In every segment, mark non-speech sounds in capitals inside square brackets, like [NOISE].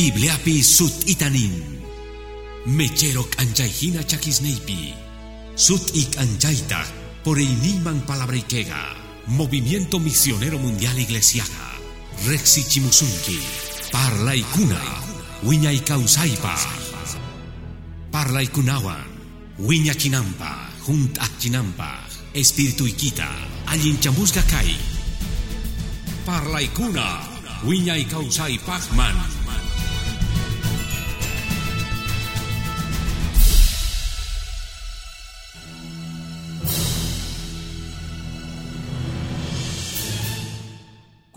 Bibliapi sut itanin. Mechero anjaihina chakisneipi. Sut ik anjaita por iniman palabrikega. Movimiento Misionero Mundial Iglesiaga. Rexi Chimusunki. Parla ikuna. Wiña ikausaipa. Parla ikunawan. Wiña chinampa. Junt chinampa. Espíritu ikita. Allin chamusga kai. Parla ikuna. Wiña.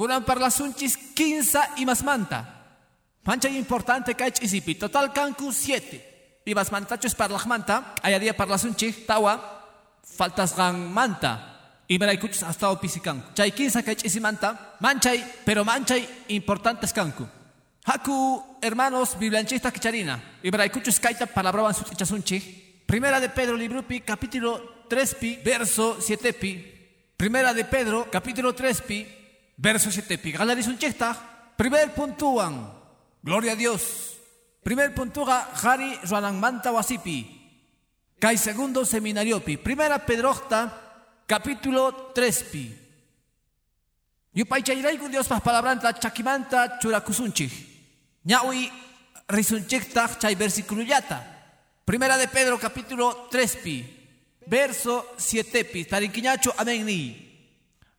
Kunan parlasunchis quinza y más manta. Pancha importante que isipi. Total cancu siete. Y más mantachos parlajmanta. Ayaría parlasunchi tawa. Faltas gan manta. Y me kuchus hasta opisican. Chay quinza que isimanta. Manchay, pero manchay importantes cancu. Haku, hermanos, biblianchista kicharina. Y me kuchus kaita palabraban su tichasunchi. Primera de Pedro, librupi, capítulo 3 pi, verso 7 pi. Primera de Pedro, capítulo 3 pi, verso 7 pi. Galaris un chesta. Primer puntúan. Gloria a Dios. Primer puntúa, Jari Ruanang Manta Wasipi. Kai segundo seminario pi. Primera Pedrocta, capítulo 3 pi. Yupaychayrayku Dios pas palabranta chakimanta churakusunchik. Ñawi risunchikta chay versiculuyata. Primera de Pedro capítulo 3 pi. Verso 7 pi. Tarinquiñacho amén ni.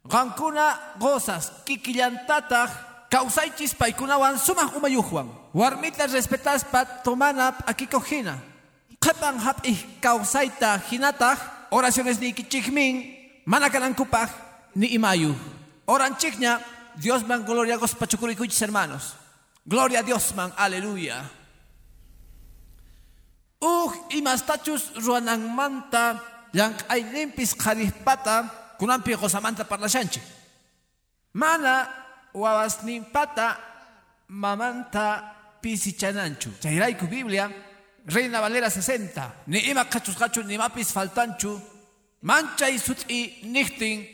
Gankuna gozas kikillantataq kawsaychis paykunawan sumaq umayuqwan. Warmita respetas pa tomana akikojina. Qepan hap'ij kawsayta hinataq oraciones ni kichikmin mana kanankupaj ni imayu. Oranchikña Dios man gloria gos pachukurikuchis hermanos. Gloria a Dios man, aleluya. Uh, imastachus ruanangmanta yang aynimpis qharipata kunampi qosamanta parlashanchik. Mana wawasnimpata mamanta pisichananchu. Chayrayku Biblia, Reina Valera 60. Ni ima kachus kachu ni mapis faltanchu. Manchay sut'i nichtin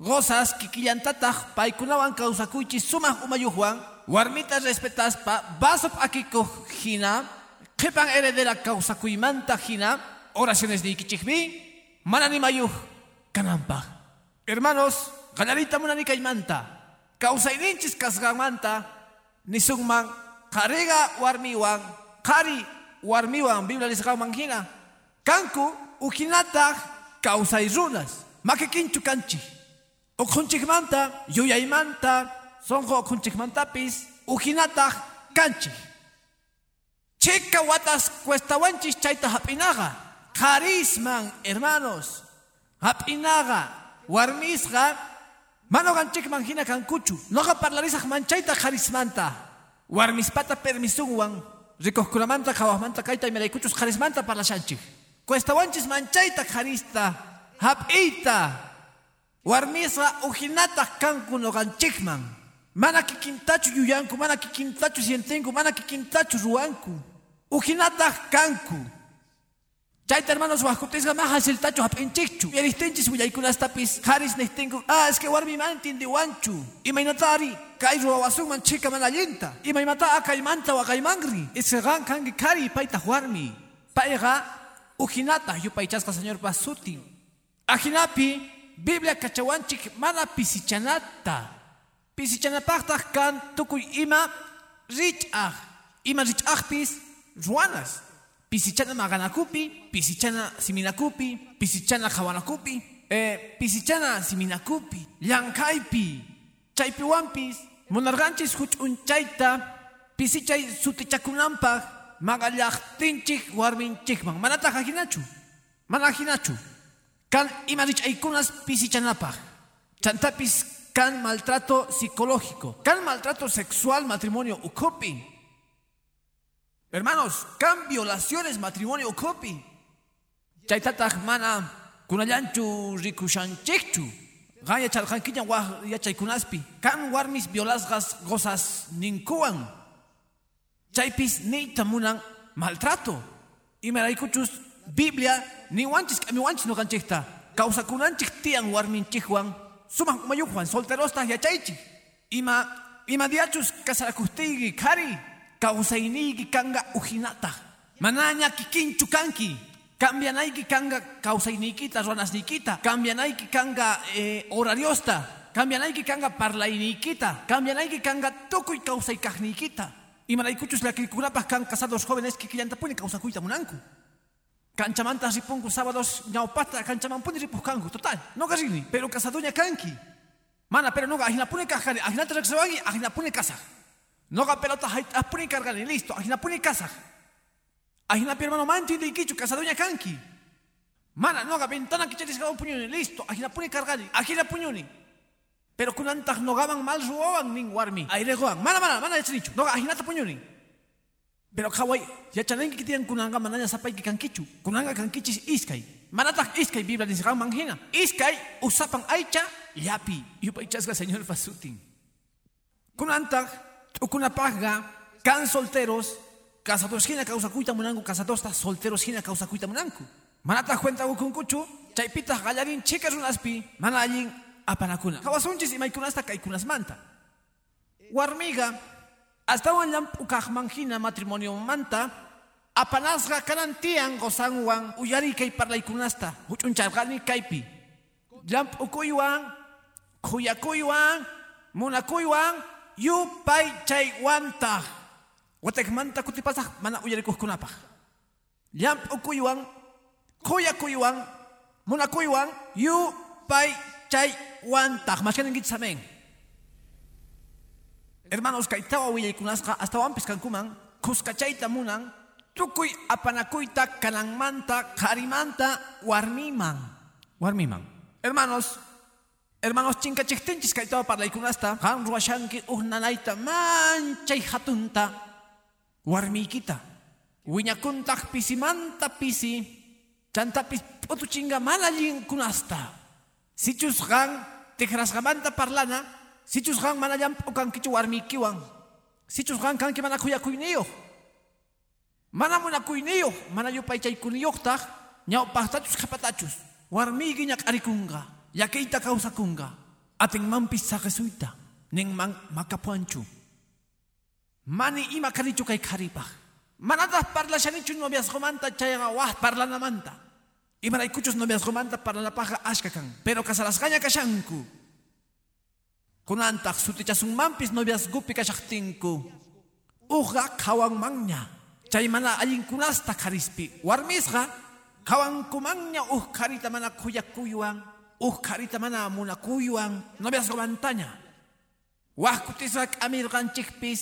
gozas kikillantataq paykunawan kawsakuychis sumaq umayuqwan warmita respetaspa basop akiko hina qhipan heredera kawsakuymanta hina oraciones dikichikmi mana nimayuq kananpaq hermanos qallarita munani kaymanta kawsayninchis kasqanmanta nisunman qariqa warmiwan qari warmiwan biblia nisqanman hina kanku uhinataq kawsay runas. Makikinchu kanchik ukhunchikmanta yuyaymanta sonqo ukhunchikmantapis uhinataq kanchik chika watas cuestawanchis chayta hap'inaqa qarisman hermanos. Hap'inaqa warmisqa mana ganchikman hina kankuchu. Noqa parlarisaq manchayta qarismanta warmispata permisunwan. Rikuqkunamanta qhawaqmanta kayta imaraykuchus qarismanta parlashanchik cuestawanchis manchayta qarista hap'iyta warmisqa uhinataq kanku noqanchikman mana kikintachu yuyanku mana kikintachu sientinku mana kikintachu ruwanku. Uhinataq kanku chayta hermanos wajkutisqa ma hasiltachu hap'inchikchu yaristinchis willaykunastapis qaris nihtinku ah es que warmiman tindiwanchu imaynatari kay ruwawasunman chika mana allinta imaymata akaymanta waqaymanri isqan kanki kari paytaq warmi payqa uhinataq yupaychasqa señor pasutin ajinapi Biblia kachawanchik mana pisichanata. Pisichanapaqtaq kan tukuy ima rich'aj. Ima rich'ajpis ruanas. Pisichana maganakupi, pisichana siminakupi, pisichana qhawanakupi, eh, pisichana siminakupi, llankaypi, chaypiwanpis, munarqanchis huch'unchayta, pisichay sutichakunanpaq, magallaqtinchik warminchikman. Manataq hinachu, mana hinachu. Kan ima rich'aykunas pisichanapaq. Chantapis kan maltrato psicológico. Kan maltrato sexual matrimonio ukhupi. Hermanos, kan violaciones matrimonio ukhupi. Chaytataq mana kunallanchu rikushanchikchu. Gaya chalqankiña wah yachaykunaspi. Kan warmis violasqas gozas ninkuwan. Chaypis niyta munan maltrato. Imaraykuchus Biblia ni wanchis kami wanchis no kanchikta. Causa kunanchik tian warminchikwan. Suman umayujuan solterosta yachaychik. Ima ima diachus kasarakustigi kari. Kawsayniyki kanga ujinata. Manaña kikinchu kanki cambianayki kanga kawsayniykita ruwanasniykita cambianayki kanga eh, horariosta. Cambianayki kanga parlayniykita cambianayki kanga tukuy kawsaykaqniykita imaraykuchus llakiykunapaq kan casados jóvenes que killantapuni kawsakuyta munanku. Kanchamanta ripunku sábados ñawpata kanchamanpuni ripuq kanku total noqa rini pero casadoña kanki. Mana pero noqa ajinapuni kajkani ajinata riqsiwanki ajinapuni kasaq noqa pelota hayt'apuni kargani listo. Ajinapuni kasaq ajinapi hermano manti ndiykichu casadoña kanki. Mana noqa ventana kicharisqawan puñuni listo. Ajinapuni kargani ajina puñuni pero kunantaq noqaman mal ruwawan nin warmi ayreqwan mana mana mana yachanichu noqa ajinata puñuni pero kawai yachanayki kitiyan kunanga manaña sapayki kankichu kunanga kankichis iskay manataq iskay biblia nisqanman hina iskay usapan aycha llapi yupaychasqa señor fasutin kunantaq t'ukunapaqqa kan solteros casados hina kawsakuyta munanku casadosta solteros hina kawsakuyta munanku manataq cuenta ukunkuchu chaypitaq qallarin chika runaspi mana allin apanakuna kawasunchis imaykunasta kaykunasmanta warmiga astawan llamp'ukaqman hina matrimonio manta apanasqa kanan tiyan gozanwan uyari kay parlaykunasta huch'uncharqani kaypi llamp'ukuywan khuyakuywan munakuywan yupay chaywantaq watakmanta kutipasaq mana uyarikuqkunapaq llamp'ukuywan khuyakuywan munakuywan yupay chaywantaq mashkaninkichis amen Hermanos, kaitawa willaykunasqa astawanpis kankuman kuskachayta munan tukuy apanakuyta kananmanta qarimanta warmiman warmiman hermanos hermanos chinkachiktinchis kaytawa parlaykunasta qan ruwashanki uj nanayta manchay hatunta. Warmiykita wiñakuntaq pisimanta pisi. Chantapis p'utuchinga mana allinkunasta sichus qan tikrasqamanta parlana. Gang mana llamp'ukan kichu warmiykiwan. Sichus gang kanki mana kuyakuyniyuq. Mana munakuyniyuq, mana yupaychaykuniyuqtaq ñawpaqtachus qhapatachus. Warmiyki ñaq'arikunqa, yakiyta kawsakunqa. Atinmanpis saqisuyta, ninman makapuanchu. Mani ima karichu kay karipaq. Manataq parlashanichu noviazgomanta chayaqa wah parlanamanta. Imaraykuchus noviazgomanta parlanapaqqa ashka kan. Pero kasalasqaña kashanku. Kunantaq sutichasunmanpis noviazgupi kashaqtinku. Uqa qhawanmanña. Chay mana allinkunasta qarispi. Warmisqa qhawankumanña uj qarita mana kuyakuywan. Uj qarita mana munakuywan. Noviazgomantaña. Waqkutisqa k'amirqanchikpis.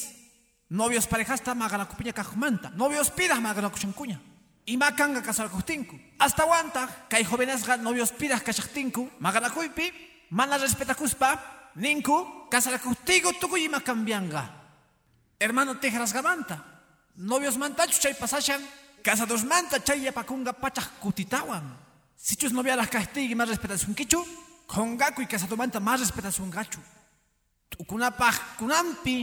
Novios parejasta maqanakupiña kaqmanta. Novios piraq maqanakushankuña. Ima kanga kasarakuhtinku. Hasta wantaq kay jovenesqa novios piraq kashaqtinku. Maqanakuypi mana respetakuspa ninku kasarakustigo tukuy ima cambianga. Hermano tejas gamanta. Novios mantachu chay pasashan. Casados manta chay yapakunga. Sichus novialas castigi más respetasun kichu. Kongaku y casado manta más respetasun gachu. Tukunapaj kunampi.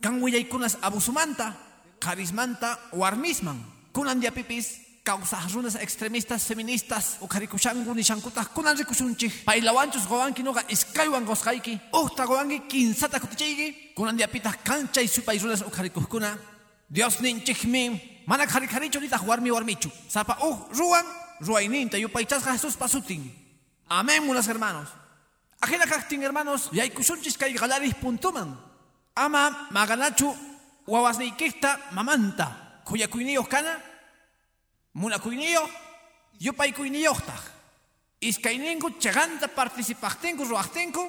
Kanwiyaykunas abusumanta. Carismanta warmisman. Kunan diapipis causas runas extremistas feministas o karikushangu ni shankutas kunan rikushunchik pailawanchus gowanki noga iskaywan gosqayki uhta gowanki kinsata kutichayki kunan diapitas kanchay supay runas o karikuskuna Dios ninchikmi mana karikarichu nitaq warmi warmichu sapa uh ruwan ruwayninta yupaychasqa Jesús pasutin amén mulas hermanos. Ajena kaktin hermanos yaykushunchis kay galaris puntuman. Ama maganachu wawasniykista mamanta. Kuyakuyniyuq kana munakuyniyoq yupaykuyniyuqtaq iskayninku chaganta participaqtinku ruwaqtinku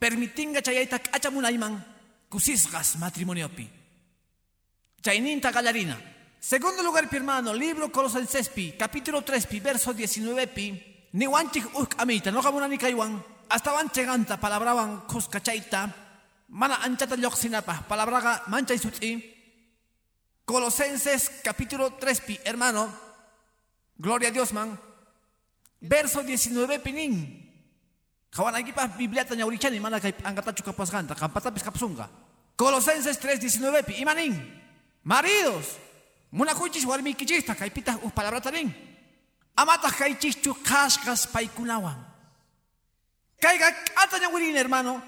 permitinga chayayta k'acha munayman kusisqas matrimoniopi. Chayninta qallarina segundo lugar hermano libro colosensespi capítulo 3 pi verso 19 pi niwanchik uj k'amiyta noqa munani kaywan astawan chaganta palabrawan kuskachayta mana anchata lluqsinapaq palabraqa manchay sut'i Colosenses capítulo 3 pi hermano Gloria a Dios, man. Verso 19 pinin. Kawan lagi pa Biblia tanya urichani mana kay angkata chuka pasganta, kampatapis kapsunga. Colosenses 3:19 pi imanin. Maridos, muna kuchis warmi kichista kay pitah uh palabra tanin. Amata kay chichu kaskas paikunawan. Kay atanya urin hermano.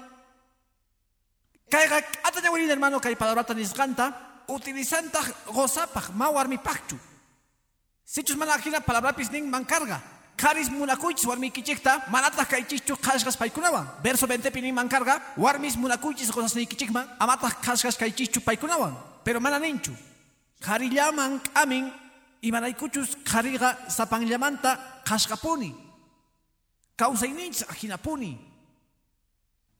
Kay atanya urin hermano kay palabra tanis kanta. utilizanta gozapaj ma warmipajchu. Sichus mana hina palabrapis nin mancarga. Karis munakuychis warmikichikta manataq kaychichu qashqas paykunawan. Verso 20 nin mancarga warmis munakuychis gozasnikichikman amataq qashqas kaychichu paykunawan. Pero mana ninchu. Qharillaman k'amin imanaykuchus qhariqa sapanllamanta qhashqapuni. Kawsayninchis ajinapuni.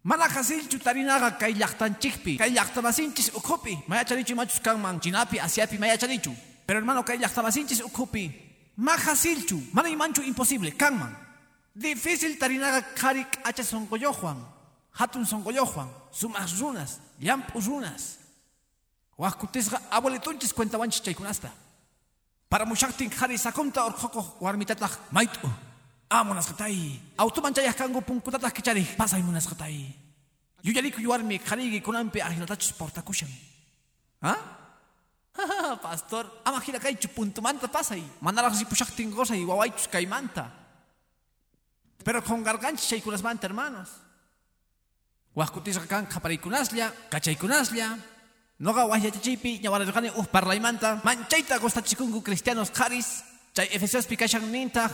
Mana hasilchu tarinaqa kay llaqtanchikpi, kay llaqtamasinchis ukhupi, mayachanichu machus kanman chinapi, asiapi mayachanichu. Pero hermano kay llaqtamasinchis ukhupi, ma hasilchu, mana imanchu imposible, kanman. Difícil tarinaqa qhari k'acha sonqoyoqwan, hatun sonqoyoqwan, sumas runas, llampu runas. Waqkutisqa abuelitunchis cuentawanchis chaykunasta. Para mushaqtin qhari sakumta urqukuq warmitataq mayt'u. amunasqatay automan chayaq kanku punkutataq kichari pasay munasqatay yuyariku yuwarmi qhariyki kunanpi ajinatachus portakushan ¿Ah? [LAUGHS] pastor ama hina kaychu puntumanta pasay manaraq ripushaqtin qosay wawaychus kaymanta pero qonqarqanchis chaykunasmanta hermanos waqkutisqa kan qapariykunaslla kachaykunaslla noqa wajyachachiypi ñawararqani uj parlaymanta manchayta gustachikunku cristianos qaris chay efesiospi kashan nintaq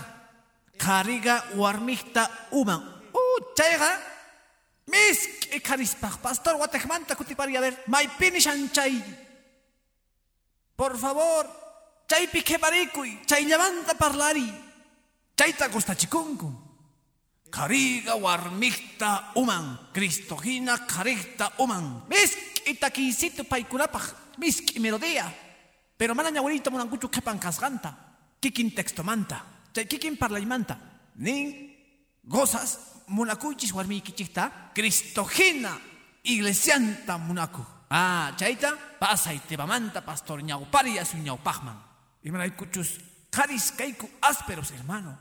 Kariga warmikta uman. Uh, chayga. Misk ikarispak. Pastor, watekmanta kutipari. A ver, maipini chay. Por favor, chay piqueparikuy. Chay levanta parlari. Chayta chikunku. Kariga warmikta uman. Cristogina karikta uman. Misk itakisitu paikunapaj. Misk melodía. Pero mana ñawarita munankuchu kepan kasganta. Kikin texto manta. kikin parlaymanta nin gozas munakuychis warmiykichikta Cristogena iglesianta munaku ah chayta pasay tebamanta pastor ñawpari asu ñawpajman imanaykuchus qaris kayku ásperos hermano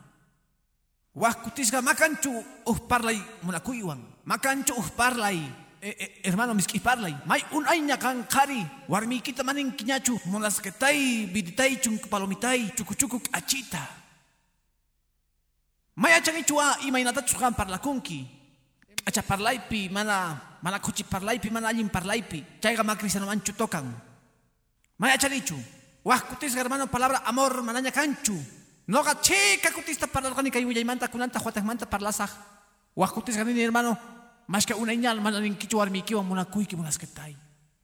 waqkutisqa makanchu uj parlay munakuywan makanchu uj parlay eh, eh, hermano miski parlay may unayña kan qari warmiykita maninkiñachu munasqetay viditay chunku palomitay chukuchuku k'achita Mayachanichua imaynatachus qan parlakunki. Acha parlaypi mana mana kuchi parlaypi mana allin parlaypi. Chayqa makrisanomanchu tokan. Mayachanichu. Wajkutisqa hermano palabra amor manaña kanchu. Noqa chika kutista parlarqani kay willaymanta kunanta huatajmanta parlasaq. Wajkutisqa nini hermano mashka unayñal mana ninkichu warmiykiwan munakuyki munasketay.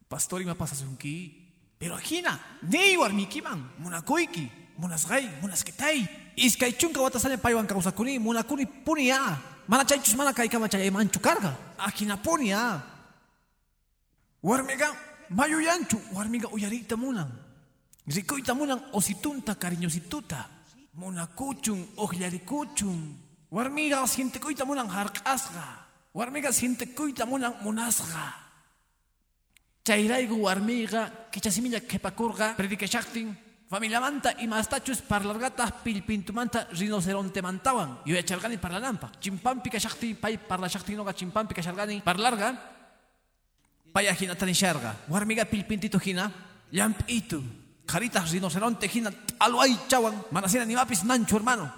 Pastor ima pasasunki. Pero hina, ni warmiykiman munakuyki munasqay munasketay. Iskay chunka watasanya paywan kawsakuni munakuni puni ya. Mana chaychus mana kaykama chayaymanchu karqa. Akinapuni ya. Warmiga mayuyanchu warmiga uyariyta munan. Rikuyta munan ositunta cariñosituta. Munakuchun uqllarikuchun. Warmiga sintikuyta munan harq'asqa. Warmiga sintikuyta munan munasqa. Chayraygu warmiga kichasimilla qhipakurqa predikashaqtin Familia manta y mastachus parlargata pilpintumanta rinoceronte mantawan. Yo echargani parlanampa. Chimpampi kashakti pay parla shakti noga chimpampi kashargani parlarga. Paya hina tanisharga. Warmiga pilpintito hina. Lampitu. Caritas rinoceronte hina aluay chawan. Manasina ni mapis nanchu hermano.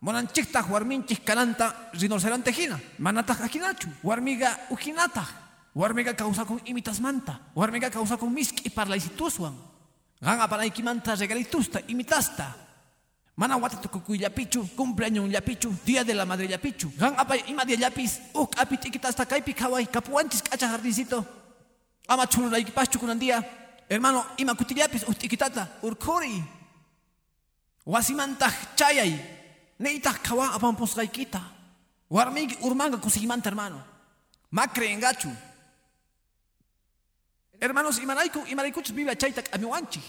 Monanchikta warminchik kananta rinoceronte hina. Manata hakinachu. Warmiga ukinata. Warmiga causa con imitas manta. Warmiga causa con misk y parla isitusuan. Ganga para ikimanta regalitusta, imitasta. Mana wata pichu, cumpleaños yapichu, día de la madre yapichu. Ganga apa ima dia yapis, uk apit ikitasta kaipi kawai, kapuanchis kacha jardincito. Ama chulo la ikipachu kunandia. Hermano, imakutillapis utikitata urkori, Wasimantah chayay. Neitah kawa apamposqaykita. Warmiki urmanga kusikimanta hermano. Makre engachu. Hermanos, imanayku, imanaykuchus vive chayta k'amiwanchik.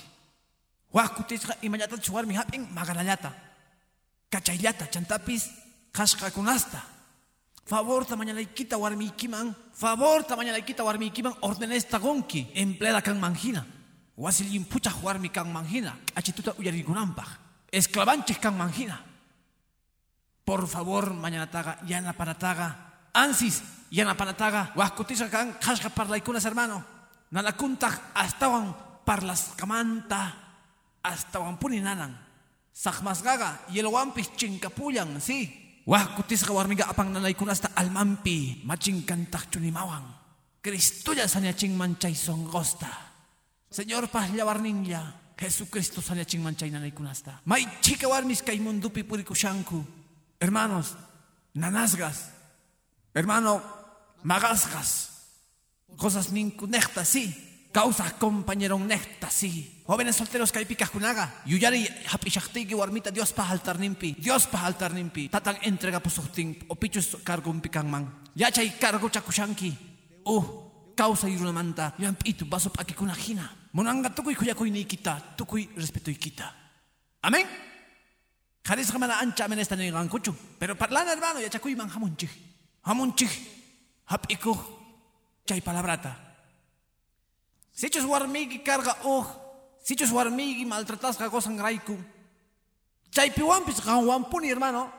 Wakutishqa imallatachus chuarmi hap'in maganallata. Kachayata, chantapis qashqakunasta. Favorta mañanaykita warmiykiman, favorta mañanaykita warmiykiman ordenesta gonki, empleada kan manjina. Wasilin puchaq warmi kan manjina, achituta uyarikunanpaq. Esclavanches kan manjina. Por favor, mañanataga, yana panataga, ansis, yana panataga, huaskutisqa kan qashqa parlaykunas hermano. Nalakuntaq astawan parlaskamanta astawan puni nanan sakmasqaqa yelwampis chinkapullan si wajkutisqa warmiga apang nanaykunasta almanpi machinkantaqchu nimawan Cristulla sañachinman chay sonqosta Señor pahlawarninlla Jesucristo saliachin manchaynanaykunasta. May chica warmis kay mundupi purikushanku. Hermanos, nanasgas. Hermano, magasgas. Cosas ninku nechta, sí. Causa compañero sí. Jóvenes solteros kay pikakunaga. Yuyari hapishaktigi warmita Dios pa altar nimpi. Dios pa altar nimpi. Tatang entrega pusuhting o pichus cargo pikangman. Yachay cargo chakushanki. Uh, causa irunamanta. Yan pitu baso pa kikunahina. Monanga tukuy kuyakuy ni kita. Tukuy respeto kita. Amén. Karis kamana ancha amen esta nengan kuchu. Pero parlana hermano yachakuy man hamunchik. Hamunchik. Hap ikuh. Chay palabrata. Sichos warmigi carga oh, sichos warmigi maltratasga gozan raiku. Chaypiwampis ganwampuni hermano.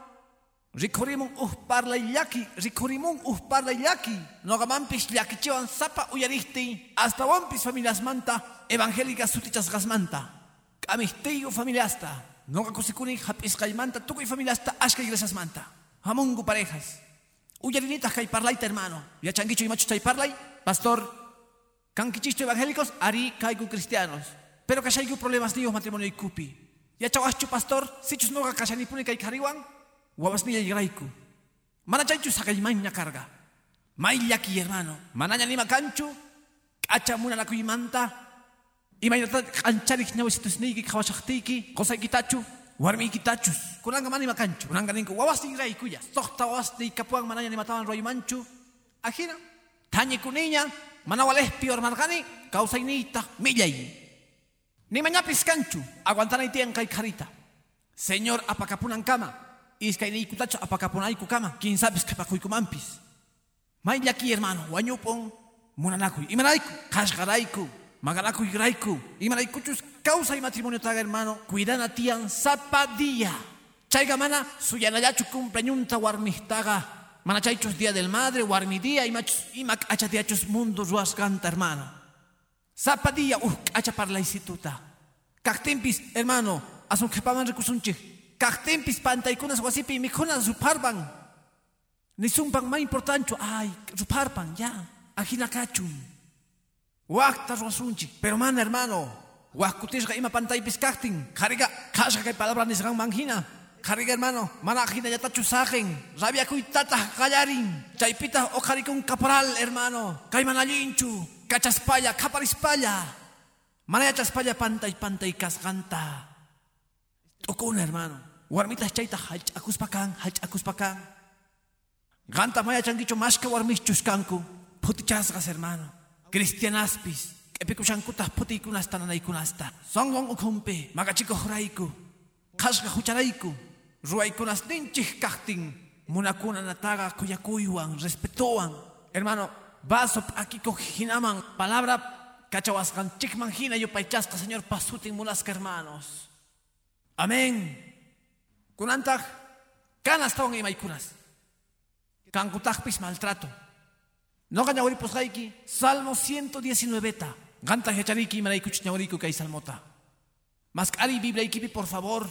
Rikurimun uh parla yaki, rikurimun uh parla yaki. Nogamampis yakichiwan sapa uyarihti. Hasta wampis familias manta, evangélicas sutichas gasmanta. Kamihtigo familiasta. Noga kusikuni hapis kaymanta, tukuy familiasta ashka iglesias manta. Hamungu parejas. Uyarinitas kay parlaita hermano. Yachanguicho y macho chay parlay, pastor Kankichisto evangélicos, ari caigo cristianos. Pero que hay problemas de matrimonio y cupi. Ya chawachu pastor, si chus no kashani puni kai kariwan, guabas ni yaiku. Mana chaychu sakay maña carga. May yaki hermano. Mananya ni makanchu, kacha muna la kuimanta. Imaynata kancharik nawisitus nigi kawashaktiki, kosay kitachu. Warmi kitachus. Kunanga mani makanchu. Kunanga ninku wawas ni raiku ya. Sokta wawas ni kapuang mananya ni matawan roy manchu. Ajina. Tanya kuninya, manawales pior margani, causa inita, millay. Ni mañapis canchu, aguantana itian kai carita. Señor apacapunan cama, iskay ni kutacho apacapunay ku kama, quién sabes que pakuy kumampis. May yaki hermano, wanyupon, munanakuy, imanayku, kashgarayku, maganakuy grayku, imanaykuchus causa y matrimonio taga hermano, cuidana tian zapadilla. Chaiga mana, suyanayachu cumpleañunta warmistaga, Manachaichos día del madre, día y machos, y mac achatiachos mundo ruas canta, hermano. Zapadilla, uh, acha para la instituta. Cactimpis, hermano, asun kepaman recusunchi. Cactimpis pantaikunas wasipi, mikunas ruparban. Ni sumpan más importante, ay, ruparban, ya, ajina cachum. Wakta ruasunchi, pero man, hermano, wakutishga ima pantaipis cactin, kariga, kasha que palabra nisgan manjina. Kariga hermano, mana ajina ya tachusajen, rabia kuitata kallarin, chaipita o un caporal hermano, kaimanallinchu, cachaspaya, caparispaya, mana ya chaspaya panta y panta y casganta. Tokun hermano, warmitas chaita hach akuspakan, hach akuspakan. Ganta maya changuicho más que warmichus kanku, putichasgas hermano, cristianaspis, epikushankutas putikunas tananaikunasta, songon ukumpe, magachiko juraiku, kasga hucharaiku, ruaykunas ninchik kahtin munakuna nataga kuyakuywan respetuwan hermano vaso akiko hinaman palabra kachawaskan chikman hina yupaychasqa señor pasutin munasqa hermanos. Amén. Kunantaq kanastawan imaykunas kankutaqpis maltrato. Noqa ñawripusqayki salmo 119 ta. Qanta hechariki imaraykuchus ñawriku kay salmota mask'ari biblaykipi por favor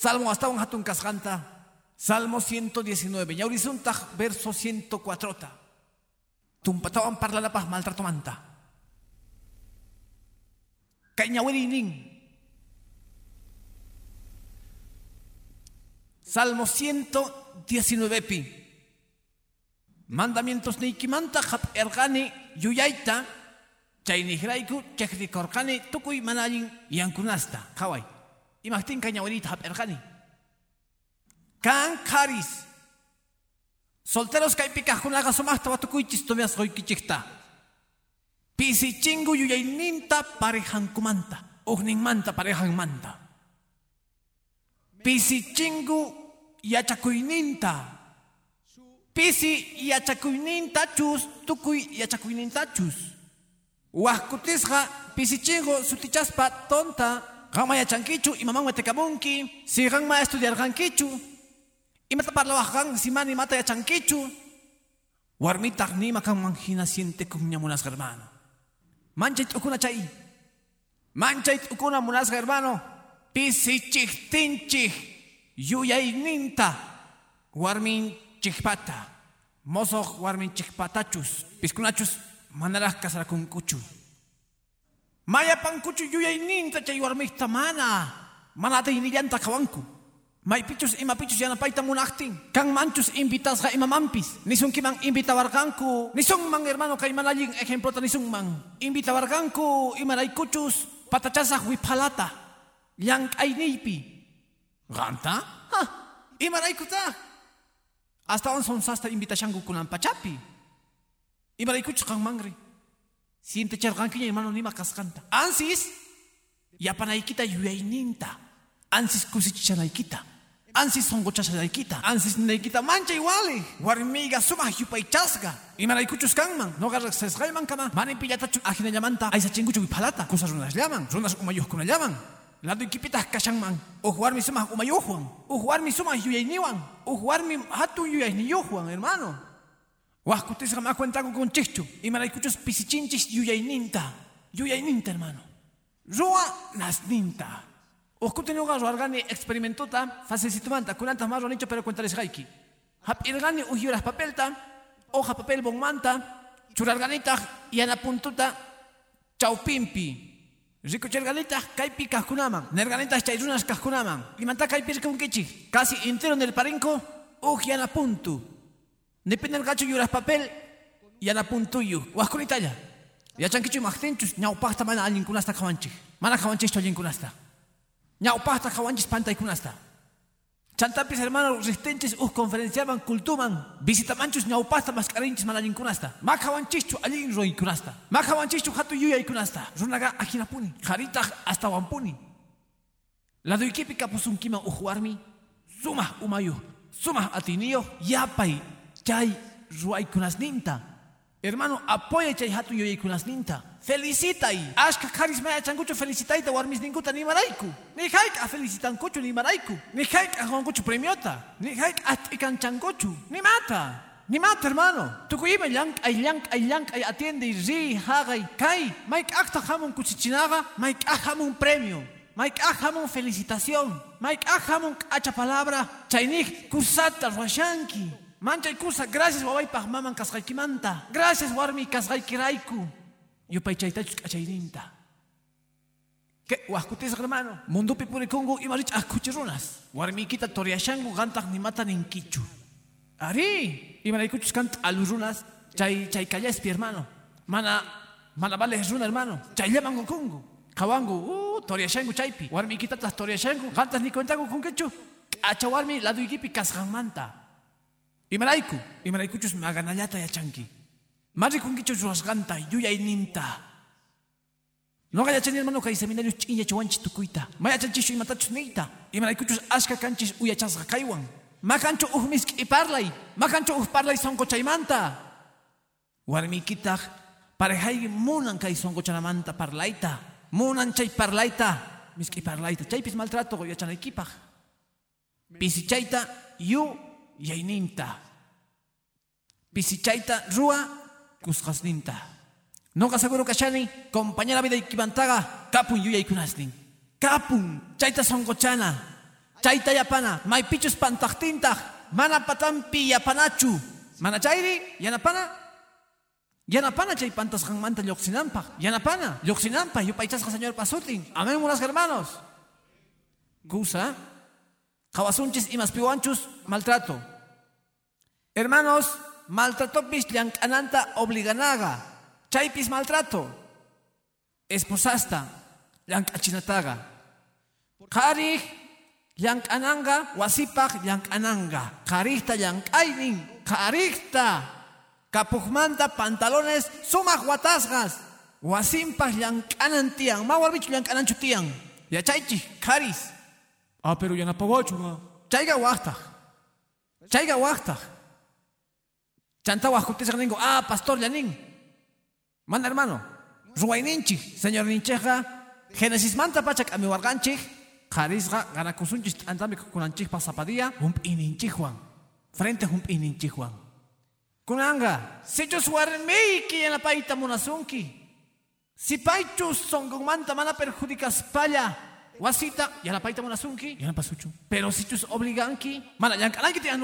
Salmo hasta un hatun kasganta. Salmo 119. Yaurisuntaj verso 104. Tumpatawan parla la paz maltrato manta. Salmo 119 pi. Mandamientos neikimanta hap ergani yuyaita. Chaynijraiku chekrikorkani tukuy manayin yankunasta. Kawai. Imagtin kañawerita haperjani. Kan karis. Solteros kay pikajkunaqa sumaqta watukuykis tumias qoykichikta. Pisichingu yuyayninta parejankumanta. Ugninmanta parejanmanta. Pisichingu yachakuyninta. Pisi yachakuyninta chus tukuy yachakuyninta chus. Wahkutisqa pisichingu sutichaspa tonta Kama ya chankichu, imamang matekamunki, si kang ma estudiar kang kichu, imata parlawah kang si mani mata ya chankichu, warmitak ni makang manghina siente kumnya munas hermano. Manchait ukuna chay. Manchait ukuna munas hermano. Pisichik tinchik. Yuyay ninta. Warmin chikpata. Mosok warmin chikpatachus. Piskunachus manarah kasarakunkuchu. Maya pankuchu yuyayninta chay warmikta mana. Mana taynillanta kawanku. Maypichus imapichus yanapayta munaqtin. Kan manchus invitasqa imamampis. Nisunkiman invitawarqanku. Nisunman hermano kay manallin ejemplota nisunman. Invitawarqanku imaraykuchus patachasaq wiphalata. Llank'ayniypi. Ganta? Ha, imaraykuta. Hasta on son sasta invitashanku kunan pachapi. Imaraykuchus kanmangri. Siente charqankiña hermano nima kasqanta. Ansis yapanaykita yuyayninta. Ansis kusichanaykita. Ansis songochashanaykita. Ansis ninaykita mancha iguali. Warmiga sumaq yupaychasqa. Imaraykuchus kanman. Noqa riqsisqayman kama. Mani pillatachu ajinallamanta aysachinkuchu wiphalata. Kusas runaslaman. Runas umayuqkunallaman. Laduykipitaq kashanman. Uj warmi sumaq umayuqwan. Uj warmi sumaq yuyayniwan. Uj warmi hatun yuyayniyuqwan, hermano. Wajkutisqa ma cuentaku kunchikchu. Imaraykuchus pisichinchis yuyayninta. Yuyayninta, hermano. Rua nasninta. Uskutinuqa ruwarqani experimentuta facilsitumanta kunantas más ronicho pero cuentalisqayki. Hap'irqani uj yuraq papelta, hoja papel bonmanta, churarqanitaq yana puntuta chawpinpi. Rikuchirqanitaq kaypi kaqkunaman, nerqanitaq chay runas kaqkunaman. Imanta kaypi rikunkichik, casi entero en el parinco, uj yana puntu. Nipinerqachu yuraq papel yana puntuyu. Wajkunitalla. Yachankichu maqtinchus ñawpaqta mana allinkunasta qawanchik. Mana qawanchikchu allinkunasta. Ñawpaqta qawanchis pantaykunasta. Chantapis hermano resistentes uj conferenciaban kultuman. Visitamanchus ñawpaqta mascarinchis mana allinkunasta. Ma qawanchikchu allin roykunasta. Ma qawanchikchu hatu yuyaykunasta. Runaqa akinapuni. Qaritaq hasta wampuni. Laduykipi kapusunkiman uj warmi. Sumaq umayu. Sumaq atiniyo. Yapay chay ruaykunasninta. Hermano, apoya chay hatu yuyaykunasninta. Felicitay. Ashka karismaya chankuchu felicitayta warmisninkuta nimarayku. Ni hayka felicitankuchu nimarayku. Ni hayka honkuchu premiota. Ni hayka at'icanchankuchu. Ni mata. Ni mata, hermano. Tukuyima llank ay llank ay llank ay atiende y ri hagay kay. Maik akta hamun kuchichinaga. Maik hamun premio. Maik hamun felicitación. Maik hamun kacha palabra. Chaynik kusata ruashanki. Manchay kusa, gracias wawaypaq maman kasqaykimanta. Gracias warmi kasqaykirayku. Yupay chaytachus k'achayninta. ¿Qué? Wajkutis hermano. Mundupi purikungu imarich akuchi runas. Warmikita toriashangu gantaq nimata ninkichu. Ari, imaraykuchus kant alu runas. Chay chay kallaspi hermano. Mana mana vale runa hermano. Chayllaman kungu. Kawangu, uh, toriashangu chaypi. Warmikita tas toriashangu gantas ni cuentagu kunkichu. Acha warmi laduykipi kasqanmanta. Imarayku, imaraykuchus maganallata yachanki. Marikunkichus ruwasqanta yuyayninta. Noqa yachani hermano kay seminarios ch'inyachawanchis tukuyta. Mayachanchishu imatachus niyta. Imaraykuchus ashka kanchis uyachasqa kaywan. Makanchu uj misk'i parlay. Makanchu uj parlay sonqochaymanta. Warmiykitaq parejayki munan kay sonqochanamanta parlayta. Munan chay parlayta. Misk'i parlayta. Chaypis maltrato yachanaykipaq. Pisichayta yu yayninta. Pisichayta rua kusqasninta. Noqa seguro kashani compañera vida ikimantaqa kapun yuyaykunasnin. Kapun chayta sonqochana. Chayta yapana maypichus pantaqtintaq mana patampi yapanachu. Mana chayri yanapana Yanapana chay pantasqanmanta lluqsinanpaq. Yanapana lluqsinanpaq yupaychasqa señor pasutin. Amén unas hermanos. Gusa qawasunchis imaspiwanchus maltrato. Hermanos, maltratopis llank'ananta obliganaga. Chaypis maltrato. Esposasta llank'achinataga. Qharij llank'ananga wasipaq llank'ananga. Qharijta llank'aynin. Qharijta kapukmanta pantalones sumaq watasqas. Wasinpaq llank'anan tiyan. Ma warmichu llank'ananchu tiyan. Yachaychik qharis. Ah, pero yanapawachu nga. Chayga waqtaq. Chayga. Chanta waqkutisqa ningu, ah, pastor llanin. Mana hermano, ruwayninchik, señor ninchikqa, Génesis manta pachak ami warqanchik, qarisqa ganakusunchik t'antami kunanchikpaq zapadilla, hump'ininchikwan. Frente hump'ininchikwan. Kunanga, sichus warmiyki yanapayta munasunki. Si paychus songunmanta mana perjudicaspalla, wasita yanapayta munasunki, yanapasuchu. Pero sichus obliganki, mana llank'anayki tiyan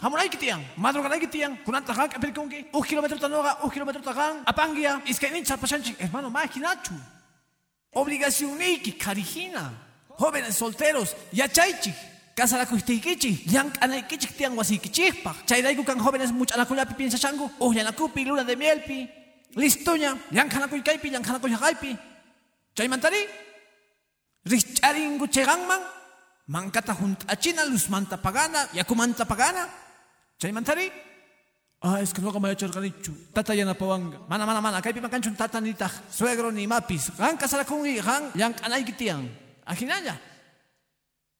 nuqawan. Hamunayki tiyan, madruganayki tiyan, kunanta qan k'apirikunki, uj kilometro nuqa, uj kilometro qan, apangia, iskayninchik sapashanchik, hermano, ma hinachu. Obligación niki karijina. Jóvenes solteros, yachaychik. Kasarakuystiykichik, llank'anaykichik tiyan wasiykichikpaq. Chayrayku kan jóvenes much'anakullapi piensachanku, ullanakupi, luna de mielpi, listuña, llank'anakuykaypi, llank'anakullaqaypi. Chaymantari, rich'aringu cheqanman, mankata hunt'achina, luzmanta pagana, yakumanta pagana. Chaymantari, Ah, es que no como charganichu. Tata yana pawanga. Mana mana mana. Kaipi makanchun tata ni taj. Suegro ni mapis. Gan kasarakungi. Gan yang anay kitiang. Ahinaya.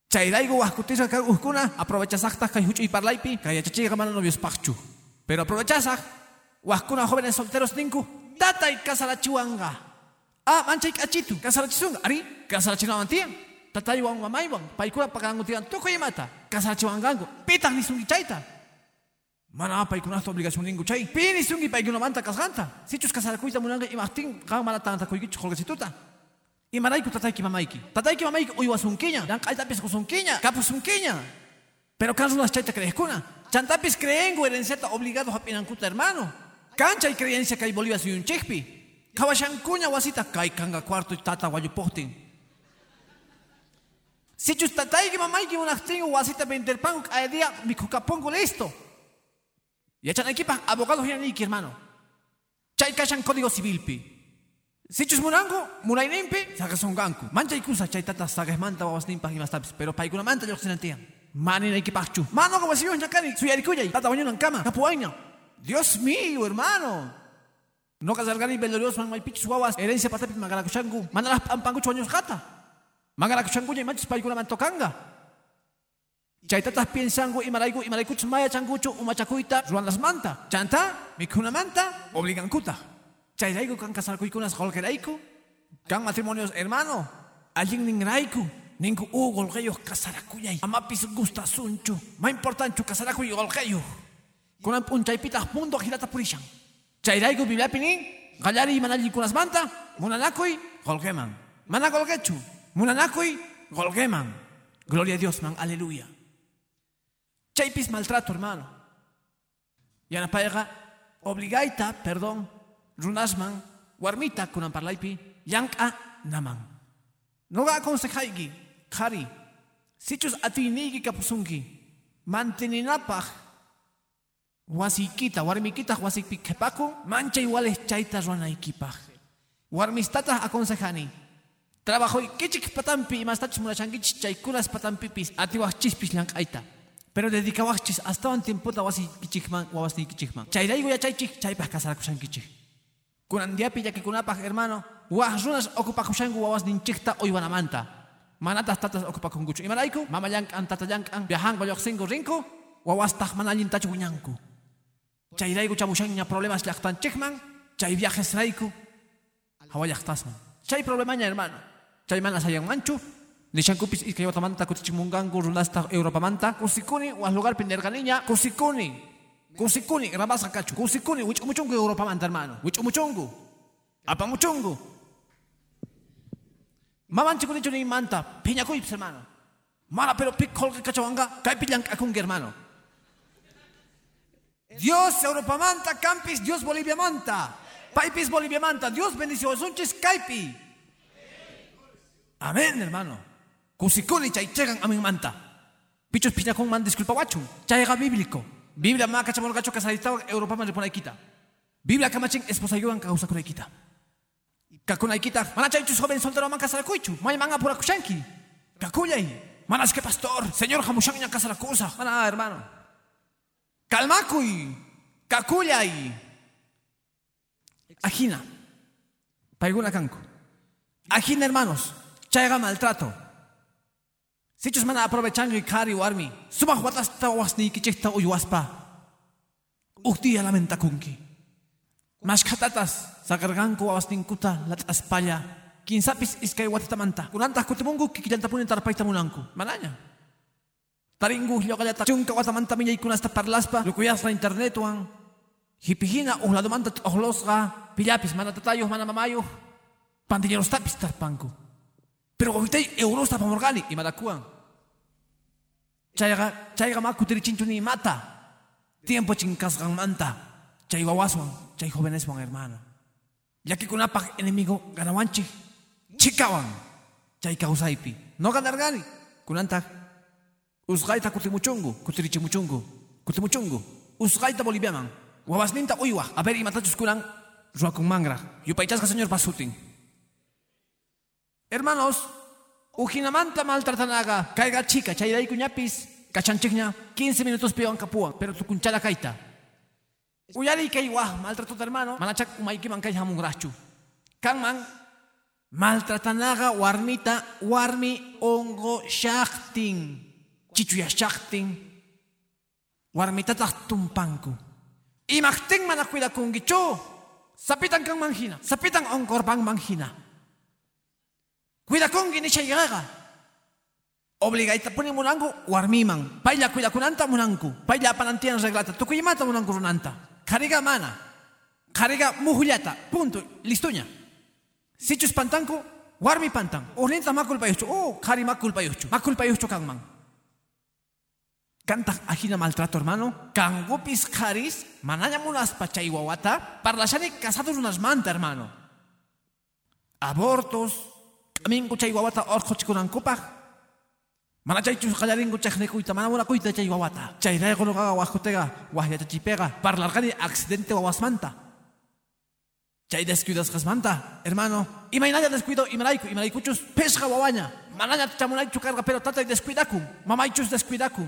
Chayraigo wahkutisa kay uhkuna. Aprovechasakta kay huchu y parlaipi. Kaya chachi gamana novios pachu. Pero aprovechasak. Wahkuna jóvenes solteros ninku. Tata y kasarachuanga. Ah, manchay kachitu. Kasarachisunga. Ari. Kasarachinuamantian. Tata y wang mamaywang. Paikura pakangutian. Toko yamata. Kasarachiwangango. Pitang ni sungi chaita. Mana apa ikun hasta obligación ningu chay. Pini sungi pa ikun manta kasganta. Sichus kasarakuita munanga imahtin kang mana tanta kuikichu kolgasituta. Imaraiku tataiki mamaiki. Tataiki mamaiki uywa sunkiña. Dan kaita pis sunkiña. Kapu sunkiña. Pero kan unas chaita crezcuna. Chantapis creengo herenciata obligado a pinankuta hermano. Cancha y creencia hay Bolivia soy un chekpi. Kawashankuña wasita kai kanga cuarto tata guayupohtin. Sichus tataiki mamaiki unachtingo wasita venterpango kaya día mi cucapongo listo. Y echan equipa abogados y aniki, hermano. Chay kashan código civil pi. Sichus murango, muray nimpi, sagas un ganku. Mancha y kusa chay tata sagas manta wawas nimpa y más tapis. Pero paikuna manta yo senantia. Mani na equipachu. Mano como si yo ñakani, suya arikuya y tata baño en cama. Capuaña. Dios mío, hermano. No casargani belorios man mai pichus wawas. Herencia patapit magarakushangu. Manalas ampangucho años jata. Magarakushangu y manchus paikuna mantokanga. Chaytatas piensangu imarayku imaraykuchus maya changuchu umachakuyta ruanas manta. Chanta, mikuna manta, obligan kuta. Chayrayku kan kasarkuykunas golgerayku. Kan matrimonios hermano. Allin ningrayku. Ninku u golgeyos kasarakuyay. Amapis gusta sunchu. Ma importanchu kasarakuy golgeyo. Kunan punchaypitas mundo girata purishan. Chayrayku bibliapinin. Gallari manallikunas manta. Munanakuy golgeman. Mana golgechu. Munanakuy golgeman. Gloria a Dios, man. Aleluya. Maltrato, hermano. Yana paiga, obligaita, perdón, runasman, warmita kunan parlaipi, yanka naman. Noga aconsejaigi, kari, sichus atinigi kapusungi, manteninapaj, wasikita, warmikita, wasikpi kepaku, mancha iguales chaita ruanaikipaj. Warmistata aconsejani, trabajo y kichik patampi, más tachus mulachangichis chaykunas patampipis, atiwaj chispis. Pero dedicawachis hasta un tiempo ta wasi kichikman wawasni kichikman. Chayraygo ya chaychik chaypaj kasarakushankichik. Kunandiapi yaki kunapaj hermano, waj runas okupakushangu wawasninchikta oywanamanta. Manatas tatas okupakunguchu. Imarayku, mama yankan tata yankan, viajan goyoxingo rinko, wawastaj manallintachu wiñanku. Chayraygo chamushanña problemas llaqtanchikman, chay viajes rayku, hawayaqtasman. Chay problemaña hermano. Chay manas manchu, Nishankupis iskayotamanta kutichimungangu runasta Europamanta kusikuni was lugar pinderganiña kusikuni kusikuni rabasa kachu kusikuni umuchungu Europamanta hermano. Wich umuchungu apa muchungu mamanchi kunichu ni manta. Piña kuips hermano. Mala pero pik kolke kachawanga kai pillan akung hermano. Dios Europamanta campis Dios Bolivia manta. Paipis Bolivia manta. Dios bendición sunchis kaipi Amén hermano Kusikuni chay chegan amin manta. Pichos piñakon man disculpa wachu. Chayga bíblico. Biblia ma kachamol gacho kasaditawa Europa man repona ikita. Biblia kamachin esposa yuan causa con ikita. Kakuna ikita. Mana chaychus joven soltero man kasara kuichu. May manga pura kushanki. Kakuyay. Manas que pastor. Señor jamushan ya kasara cosa. Mana hermano. Kalmakuy. Kakuyay. Ajina. Paiguna kanku. Ajina hermanos. Chayga maltrato. Sichus mana aprovechando y kari warmi. Suma huatas tawasni kichikta uyuaspa. Ukti lamenta kunki. Mas katatas sagarganku awasninkuta lat aspalla. Kinsapis iskay watatamanta. Kunantas kutimungu kikilantapunin tarpaita munanku. Mananya. Taringu hilokayata chunka watamanta miñay kunasta parlaspa. Lukuyas na internet wan. Hipihina uhladomanta ohlosga. Pillapis mana tatayos mana mamayo. Pandilleros tapis tarpanku. Pero gobitay euros tapamorgali y madakuan. Chayga, chayga ma kutirichinchu ni mata. Tiempo chincasgan manta. Chay wawaswan, chay jóvenes wan hermano. Ya que kunapak enemigo ganawanchi. chikawan chay kawsaypi noqa narqani kunanta usqayta kutimuchungu kutirichimuchungu kutimuchungu usqayta boliviaman wawasninta uywaq a ver imatachus kunan ruwakunmanraq yupaychasqa señor pasutin hermanos ujinamanta maltratanaqa kayqa chika chayrayku ñapis kachanchikña 15 minutos piwan kapuwan pero tukunchala kayta uyariy kay waq maltratuta hermano manachak umaykiman kay hamunraqchu kanman maltratanaqa warmita warmi ongo shaqtin chichuyashaqtin warmitataq tumpanku. Imaqtin mana cuidakunkichu sapitan kanman hina sapitan onkorpanman hina cuidakunki nishayqa obligayta puni munanku warmiman paylla cuidakunanta munanku paylla apanantiyan reglata tukuymata munanku runanta qhariqa mana. Qhariqa muhullata punto. Listuña sichus pantanku warmi pantan. Urninta ma culpayuchu oh qhari ma culpayuchu ma culpayuchu kanman kantaq ajina maltrato hermano. Kankupis qharis manaña munaspa chay wawata parlashani casados runasmanta hermano. Abortos k'aminku chay wawata orqochikunankupaq mana chaychus qallarinku chaqnikuyta mana munakuyta chay wawata. Chayrayqa nuqaqa waqkutega waqyachachipega parlarqani accidente wawasmanta chay descuidasqasmanta hermano imaynalla descuido imarayku imaraykuchus pesqa wawaña manaña chamunaychu karqa pero tatay descuidakun mamaychus descuidakun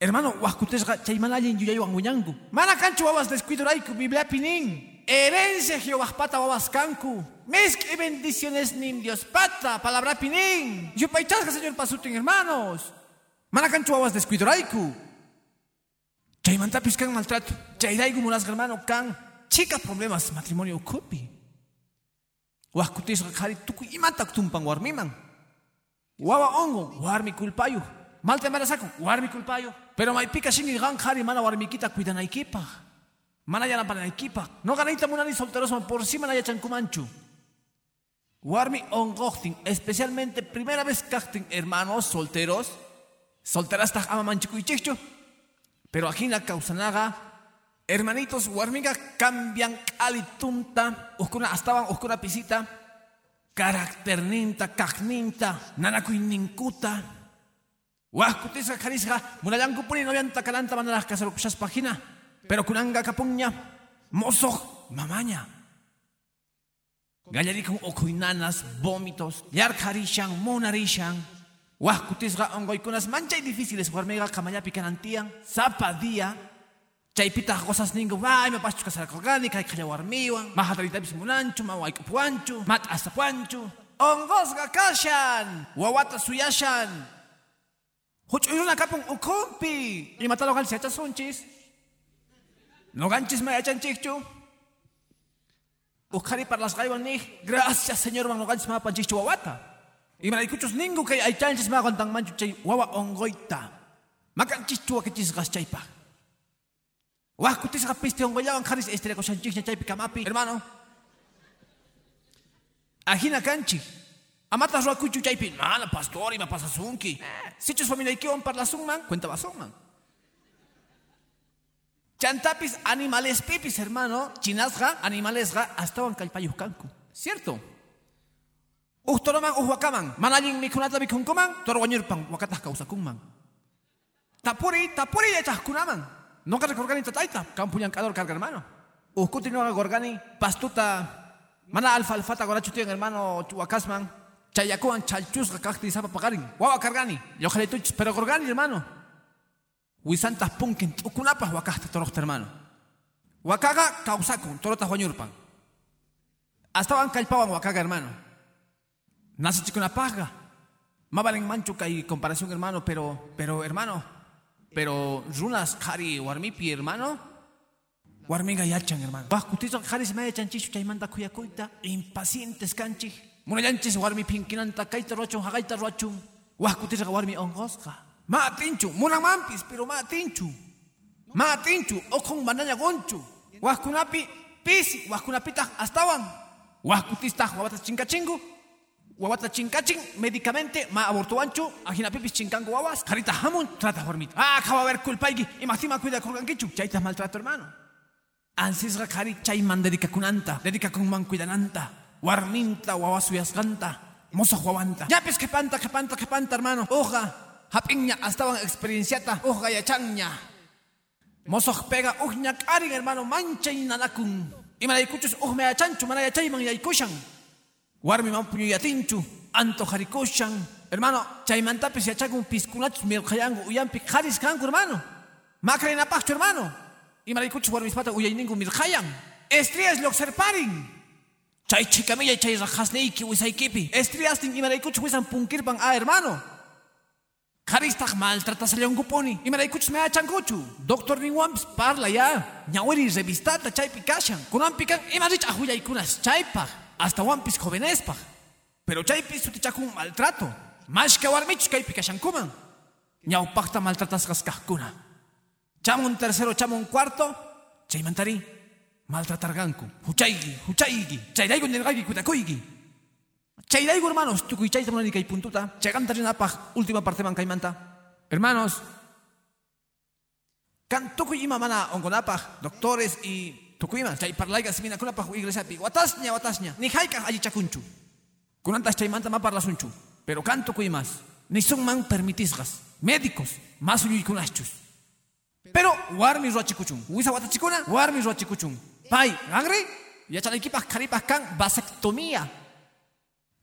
hermano waqkutesqa chay mana allin yuyaywan wiñanku mana kanchu wawas descuidorayku bibliapi nin herencia jehovahpata wawas kanku mezcla y bendiciones nin Dios pata palabra pinin. Yupaychasqa señor pasutin hermanos. Mana kanchu wawas descuidorayku chaymantapis kan maltrato. Chayrayku munasqa hermano kan chica problemas matrimonio ukupi waqkutisqa qhari tukuy imata tumpan warmiman wawa ongo warmi culpayu malte marasaku warmi culpayu pero maypika shinki qan qhari mana warmikita cuidanaykipaq mana yanapanaykipaq no ganayta munani solterosman por si mana yachankumanchu warmi ongoqtin especialmente primera vez kaqtin hermanos solteros solterastaq ama manchikuychikchu pero ajina kawsanaqa Hermanitos, warminga cambian alitunta, oscura estaban oscura pisita, caracterninta, cagninta, nanakuy ninkuta. Wahkutisa karisga, munayanku puni no yanta kalanta manalas kasarukushas pagina, pero kunanga kapunya, mozo, mamaña. Gallarikun okuinanas, vómitos, yarkarishan, monarishan. Wahkutisga ongoikunas manchay difíciles, warmiga kamayapi kanantian, zapadía, chaypita cosas ningu ay me pachu kasarakorqani kay qhalla warmiwan mahatalitapis munanchu ma wayk'upuwanchu mat'asapuwanchu onqosqa kashan wawata suyashan. Huch'uy runa kapun ukhunpi imata noqanchis yachasunchis noqanchis ma yachanchikchu ukhari parlasqaywan nih gracias señor man noqanchis ma panchikchu wawata imaraykuchus ningu kay aychanchis ma qantanmanchu chay wawa onqoyta makanchikchu wakichisqas chaypaq Wahkutis kapiste ongoyawan karis estrella koshanchiknya chaypi kamapi. Hermano. Ajina kanchi. Amatas ruakuchu chaypi. Mana pastor ima pasasunki. Sichus familia ikiwan parlasunman. Cuenta basonman. Chantapis animales pipis, hermano. Chinasga, animalesga, astawan kalpayuhkanku. ¿Cierto? Uhtoroman uhwakaman. Manallin mikunata mikunkuman. Torwañurpan wakatas kausakunman. Tapuri, tapuri yachaskunaman. No que recorgani tataita, campuñan cador carga hermano. Uscuti no gorgani, pastuta, mana alfa alfata gorachu tío hermano chuacasman, chayacuan chalchus cacti zapa pagarin, guava cargani, yo pero gorgani hermano. Huisantas punkin, ukunapas huacasta torosta hermano. Huacaga causaco, torotas huañurpan. Hasta van calpaban huacaga hermano. Nace chico una paga. Mabalen mancho y comparación hermano, pero, pero hermano, pero runas kari warmipi hermano warmiga yachan hermano baskutizo kari se me chanchichu chaymanta kuyakuita impacientes kanchi munayanchis warmi pinkinanta kaita rochon hagaita rochon waskutizo warmi ongosqa ma tinchu munan mampis pero ma tinchu. Ma tinchu okon mananya gonchu. Waskunapi pisi waskunapita astawan waskutista wabata chinkachingu. Wawata chinkachin medicamente ma abortuanchu ajina pipis chinkanku wawas. Karita hamun trata hormita. Ah kawa ver kulpayki imaqtima cuida kurqankichu maltrato hermano. Ansisqa kari chay man dedica kunanta dedica kun man cuidananta warminta wawasuyasqanta mosoq wawanta yapis qhipanta qhipanta qhipanta hermano uqa hap'inña astawan experienciata uqa yachanña mosoq pega uqña k'arin hermano manchay nanakun imaraykuchus uqma yachanchu mana yachayman yaykushan warmiman puñuyatinchu antojarikushan hermano chaymantapis yachakun piskunachus mirqayanku uyampi qaris kanku hermano. Macraynapaqchu hermano. Imaraykuchus warmispata uyayningu mirqayan estrías lluqsirparin chay chikamilla chay rajasniyki wisaykipi estriastin imaraykuchus wisan punkirpan a hermano Karistaq maltratasallonkupuni imaraykuchus meachankuchu doctor ninwanpis parla ya. Ñawiri revistata chaypi kashan kunanpi kan ima rich'aq willaykunas chaypaq hasta wampis jovenespaq pero chaypi sutichakun maltrato. Mashka warmichus kaypi kashankuman ñawpaqta maltratasqas kaqkuna chamun tercero chamun cuarto. Chaymantari maltratarganku huchayki huchayki chayrayku nirqayki kutakuyki chayrayku hermanos chayta munani kay puntuta chayqanta rinapaq última parteman kaymanta hermanos kan tukuy ima mana onkonapaq doctores y tukuyman chay parlayqa siminakunapaq iglesiapi watasña watasña ni haykaq allichakunchu kunantas chaymanta ma parlasunchu pero kan tukuymas ni sunman permitisqas médicos mas ulluykunachus pero warmi ruachikuchun wisa watachikuna warmi ruachikuchun pay gangri yachanaykipaq qaripaq kan vasectomía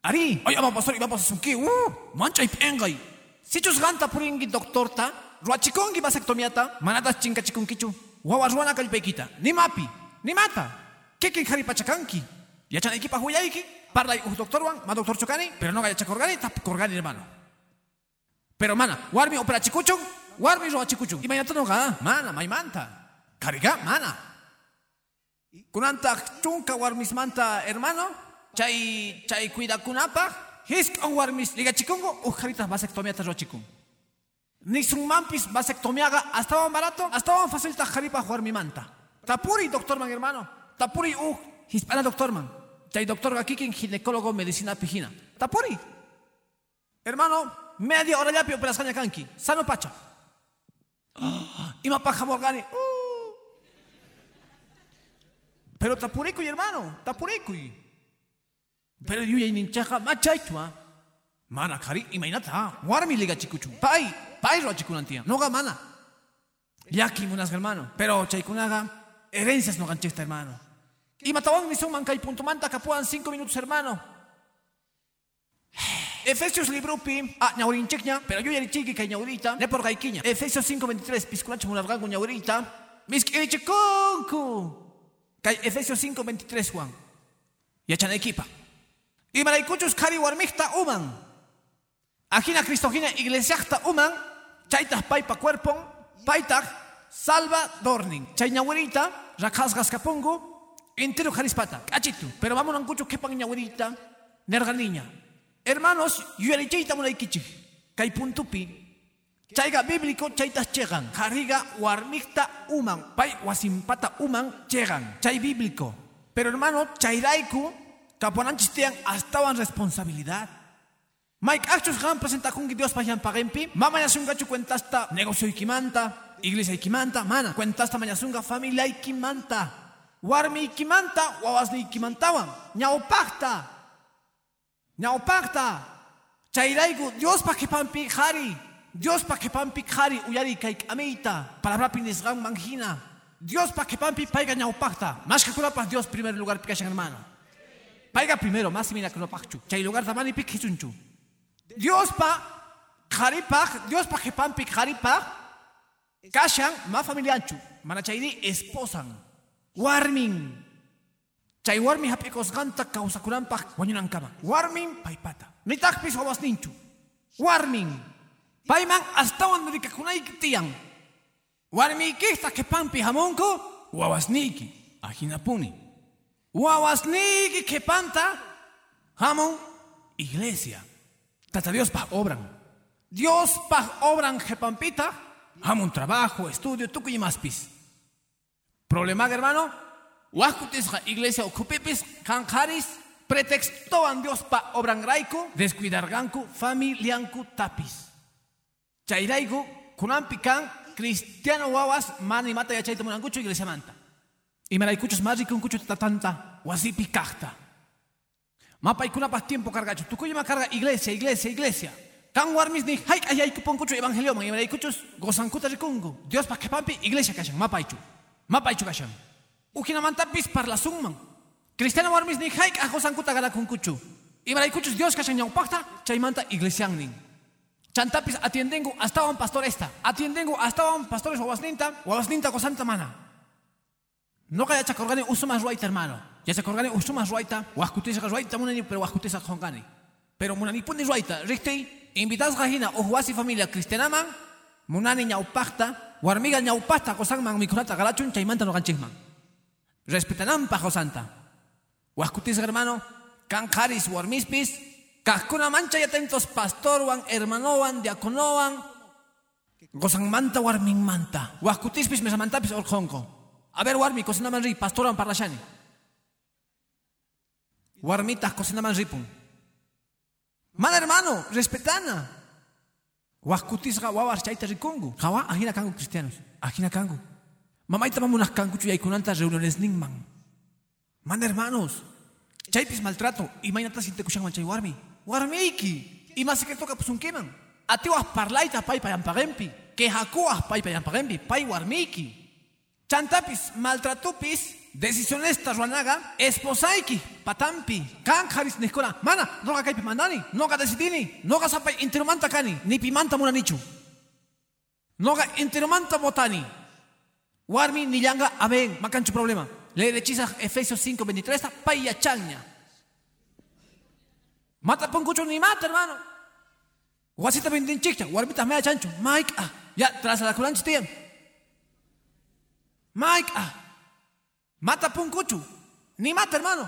ari. Ay ama pastor iba pasasunki uh manchay pengay sichus ganta puringi doctorta ruachikongi vasectomiata manatas chinkachikunkichu wawa ruana kallpaykita nimapi nimata kikin qharipachakanki yachanaykipaq willayki parlay uj doctorwan ma doctor chukani pero noqa yachakurgani tapukurgani hermano. Pero mana warmi operachikuchun warmi ruachikuchun imaynatanoqa mana maymanta kariga mana. Kunantaq chunka warmismanta hermano chay chay cuidakunapaq hisk'an warmis ligachikunku uj qharitas vasectomiata ruachikun nisunmanpis vasectomiaqa astawan barato astawan facilta qharipaq warmimanta tapuri doctorman hermano. Tapuri uj hispana doctorman chay doctorqa kikin ginecólogo medicina pijina. Tapuri. Hermano media hora llapi operasqaña kanki. Sano pacha. [GASPS] Imapaq hamurqani uh. pero tapurikuy hermano tapurikuy pero yuyayninchaqa machaychwa mana qhari imaynata warmi ligachikuchun pay pay ruachikunantiyan noqa mana llaki munasqa hermano. Pero chaykunaqa herencias noqanchikta hermano. Imatawan nisunman kay puntumanta kapuan cinco minutos hermano. [SIGHS] Efesios librupi, ah, ñaurinchikña, pero yo yarichiki kay ñaurita, ne por gaikiña. Efesios 5:23, piscunacho munargangu ñaurita, miskirichikunku. Kay Efesios 5:23 Juan. Yachan equipa. Y maraykuchus kari warmikta uman. Ajina Cristogina iglesiakta uman, chaitas paipa cuerpon, paitak salva dorning. Chay ñaurita, rakasgas kapungu, entero jarispata, cachitu. Pero vamos a ancucho kepan ñaurita, nerganiña. Hermanos, yuyarichayta munaykichik. Kay puntupi, chayga bíblico chaytas chegan. Jariga warmikta uman. Pay wasimpata uman chegan. Chay bíblico. Pero hermano, chayraiku, kapuananchis tean astawan responsabilidad. Mike achos gan presenta kungi Dios payan pagempi. Mama yasunga chu cuentasta negocio ikimanta, iglesia ikimanta, mana. Cuentasta mayasunga familia ikimanta. Warmi ikimanta, wawasni ikimantawan. Ñaupakta. Ñaupakta. Chayraiku, Dios pa que pampi jari. Dios pa que pampi jari uyari kaik amita. Palabra pinisgan mangina. Dios pa que pampi paiga ñaupakta. Más que pa Dios primer lugar pikashan hermano. Paiga primero, más mira que no pachu. Chay lugar tamani pik hichunchu. Dios pa jaripaj, Dios pa que pampi jaripaj. Kashan ma familianchu. Mana chayri esposan. Warmin. Chay warmi hapikos ganta kausakuranpaq wañunankama. Warmin paypata. Nitakpis wawasninchu. Warmin. Payman astawan rikakunayki tiyan. Warmiykista qhipanpi hamunku wawasniyki. Ajinapuni. Wawasniyki qhipanta hamun iglesia. Tata Dios pa obran. Dios pa obran qhipampita hamun trabajo, estudio, tukuy maspis. Problema hermano, Huascutisqa iglesia okupipis kanqaris pretextoan Dios pa obran raiku descuidarganku familianku tapis. Chayraiku kunampi kan cristiano wawas mani mata yachayta munankuchu iglesia manta. Y maraykuchus marikunkuchu tatanta wasipi kaqta. Mapaykunapaq tiempo cargachu. Tukuyma carga iglesia, iglesia, iglesia. Kan warmis ni haik ayay kuponkuchu evangelio man imaraykuchus gozankuta rikungu. Dios pa iglesia kashan mapaychu. Mapaychu kashan. Ukinamantapis parlasunman. Cristiano warmis ni haik a gozankuta galakunkuchu. Imaraykuchus Dios kashan ñawpaqta chaymanta iglesiannin. Chantapis atiendengu hasta un pastor esta. Atiendengu hasta un pastores wawasninta, wawasninta gozanta mana. No kaya chakorgani usumas ruaita hermano. Ya chakorgani usumas ruaita, wahkutisa ruaita munani pero wahkutisa khongani. Pero munani puni ruaita, rikti invitas gahina o huasi familia cristiana man, munani ñaupakta, warmiga ñaupakta kosan man mikunata galachun chaymanta no ganchikman. Respetanam pajo santa. Wahkutisa hermano, kan haris warmispis, kahkuna mancha y atentos pastor wan hermanowan diaconowan, gozan manta warming manta. Wahkutispis mesamantapis orjonko. A ver, warmi, cocina man ri, pastoran parlashani. Warmitas cocina man ripun. Man hermano, respetana. Waskutisga wawas chaita rikungu. Hawa, ajina kangu cristianos. Ajina kangu. Mamaita mamunas kangu chuyaikunanta reuniones ningman. Man hermanos. Chaipis maltrato. Imainata sinte kushan manchay warmi. Warmiki. Ima secreto kapusunkiman. Atiwas parlaita pai payampagempi. Que hakuas pai payampagempi. Pai warmiki. Chantapis, maltratupis, decisiones ruanaga, esposaiki, patampi, kan haris neskora, mana, noga kaipi mandani, noga decidini, noga sapai interumanta kani, ni pimanta munanichu. Noga interumanta botani. Warmi ni yanga aben, makanchu problema. Le rechiza Efesios 5:23, paya chaña. Mata poncucho ni mata, hermano. Guasita bendin chicha, mea chancho, Mike, ah, ya, tras la culanchi. Mike, ah, mata punkuchu. Ni mata, hermano.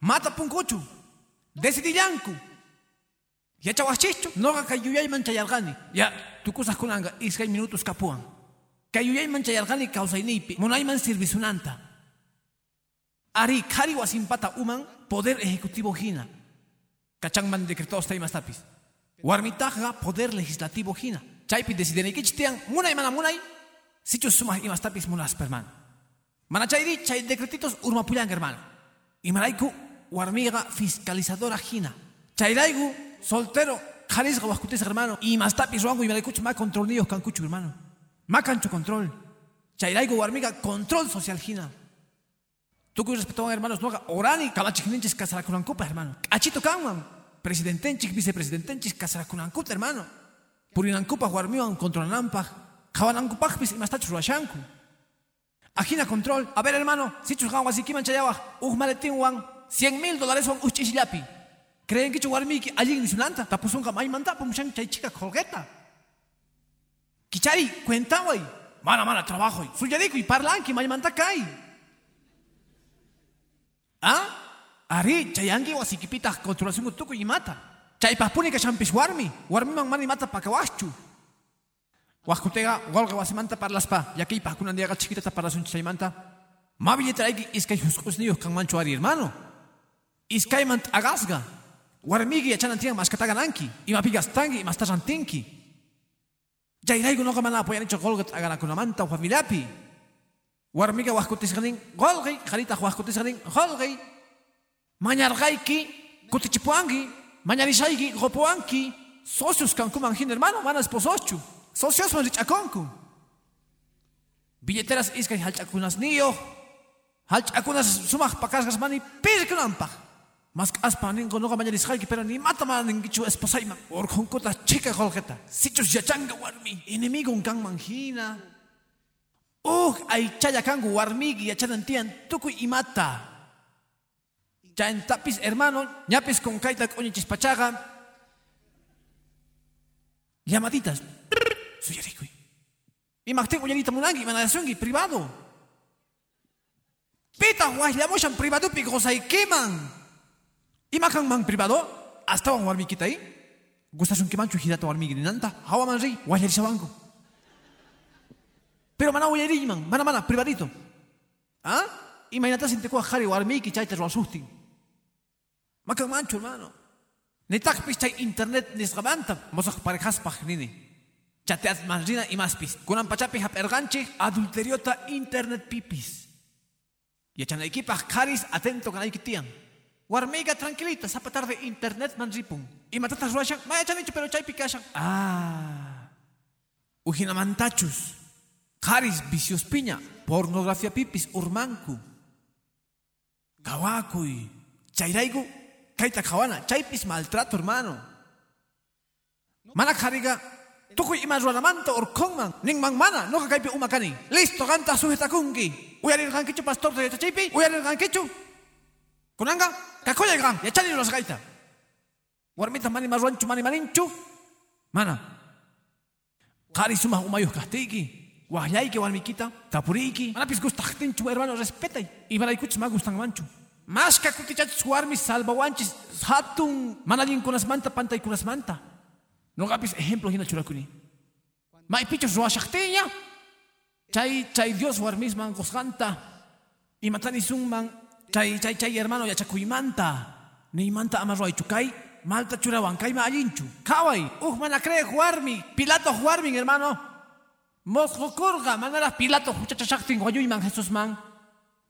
Mata punkuchu. Decidillanku. Ya chawachicho. No ga kayuyay manchayargani. Ya, tu cosas kunanga, iskay minutos kapuan. Kayuyay manchayargani kausaynipi. Munayman servisunanta. Ari, kari wasimpata uman, poder ejecutivo hina. Kachangman decretados taimas tapis. Warmitaja, poder legislativo hina. Chaypi decidenikichtian, munay mana munay, Sichus sumah imas tapis mulas perman. Mana chayri chay decretitos urmapuyan hermano. Imaraiku warmiga fiscalizadora hina. Chayraigu soltero jarisga waskutis hermano. Imas tapis ruangu imaraiku ma control niyo kankuchu hermano. Ma cancho control. Chayraigu warmiga control social hina. Tuku respetaban hermanos noga orani kalachikininchis kasarakunankupa hermano. Achito kanman. Presidentenchik, vicepresidentenchis kasarakunankupa hermano. Purinankupa warmiwan controlanampa Kawanangupakpis imastachu ruashanku. Ajina control. A ver, hermano, si chus gawas y kiman chayawa, uh maletín wan, 100 mil dólares wan uchishillapi. ¿Creen que chuwarmiki allí en Isulanta? Tapusunga may manda, pumushan chay chica colgueta. Kichari, cuenta way. Mana, mana, trabajo. Suyarico y parlanki, may manda kai. ¿Ah? Ari, chayangi wasikipita controlación tuku y mata. Chay paspuni que champis warmi. Warmi man mani mata pakawachu. Huascutega, golga wasimanta parlaspa, yaki pa kunan diaga chiquita para sun chaymanta. Ma billetraiki iskay husqusniyo kan mancho ari hermano. Iskay mant agasga. Warmigi achanantian maskatagananki, ima pigastangi, ima stajantinki. Jairaigu no kamana apoyan hecho golgat aganakunamanta familiapi. Warmiga huascutisganin, golgi, jarita huascutisganin, golgi. Mañargaiki, kutichipuangi, mañarishaiki, gopuanki. Socios kan kumanjin hermano, mana esposochu. Socios man richakonku. Billeteras iskay halchakunas niyo. Halchakunas sumak pakasgas mani pirkunampaj. Mas aspa ningo no mañarisjayki pero ni mata maningichu esposayman. Orjonkuta chica golgeta. Sichus yachanga warmi. Enemigo un kan manjina. Uh, ay chaya kangu warmigi yachanantian tukuy imata. Chayan tapis hermano, ñapis con kaita coñichis pachaga. Llamaditas. Suyarikuy. Imaktik uñanita munangi, manadasungi, privado. Pita huaslamushan privado pi gozaykiman. Imakan man privado, hasta wan warmi kita ahí. Gustasun kimanchu hirata warmi girinanta, hawa man ri, huaslarisawangu. Pero mana huaslariman, mana mana, privadito. ¿Ah? Imagínate si te coja jari warmi ki chaita ruasustin. Makan mancho, hermano. Netak pista internet nisgabanta, mosak parejas pajnini. Chateat manrina y más pis. Kunan pachapi hap erganchi, adulteriota internet pipis. Y echan equipa karis atento kanay kitian. Warmiga tranquilita, zapatar de internet man ripun. Y matatas ruashan, maya chanichu pero chay pikashan. Ah. Ujinamantachus. Haris vicios piña. Pornografía pipis urmanku. Kawakuy. Chayraigu. Kaita kawana. Chaypis maltrato hermano. Mana kariga. Tukuy ima ruanamanta orkonman. Ningman mana. No kaypi umakani. Listo, ganta sujetakunki. Uyarir gankichu pastor de chaypi. Uyarir gankichu. Kunanga. Kakoya gan. Yachani gaita. Warmita mani marwanchu mani maninchu. Mana. Kari sumah umayuh kahtiki. Wahyayki warmikita. Tapuriki. Mana pis gustahtinchu hermano respetay. Y baraykuchis ma gustan manchu. Mas ka kutichachis warmis salvawanchis. Hatun. Mana kunas manta pantay kunas manta. No gapis ejemplo hina churakuni. May pichos ruashakteña. Chay, chay Dios warmis man gosganta. Y matani man chay, chay, chay hermano yachakuymanta. Ni manta amarroay chukay. Malta churawan kayma allinchu. Kaway. Uh, mana cree jugarmi. Pilato jugarmi, hermano. Mosjokurga. Manara Pilato huchachashaktin man Jesús man.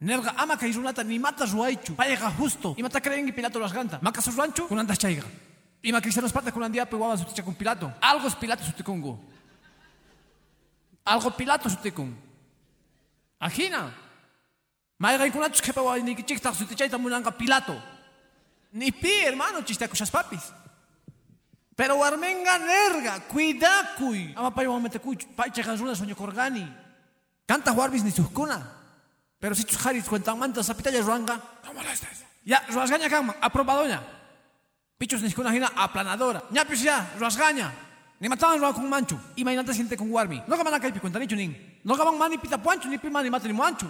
Nerga ama kay runata ni mata ruaychu. Payega justo. Y mata creen que Pilato las ganta. Maka su rancho kunanda chayga. Y ma cristianos pata kunandia pe wawa suticha con Pilato. Algo es Pilato sutikungu. Algo Pilato sutikun. Ajina. Maiga ikunachus kepa wa ni kichikta sutichaita munanga Pilato. Ni pi, hermano, chiste kushas papis. Pero warmenga nerga, cuidacuy. Ama payo mamete kuy, paiche ganzuna sueño korgani. Canta warbis ni suskuna. Pero si tus haris cuentan mantas, sapitalla ruanga. No molestes. Ya, ruasgaña kama, aprobadoña. Pichos ni hina aplanadora. Ya, pues ya, ruasgaña. Ni mataban ruang con manchu. Imagínate siente con warmi. No gaman acá cuenta nicho nin. No gaman mani pita puancho, ni pima ni mata ni manchu.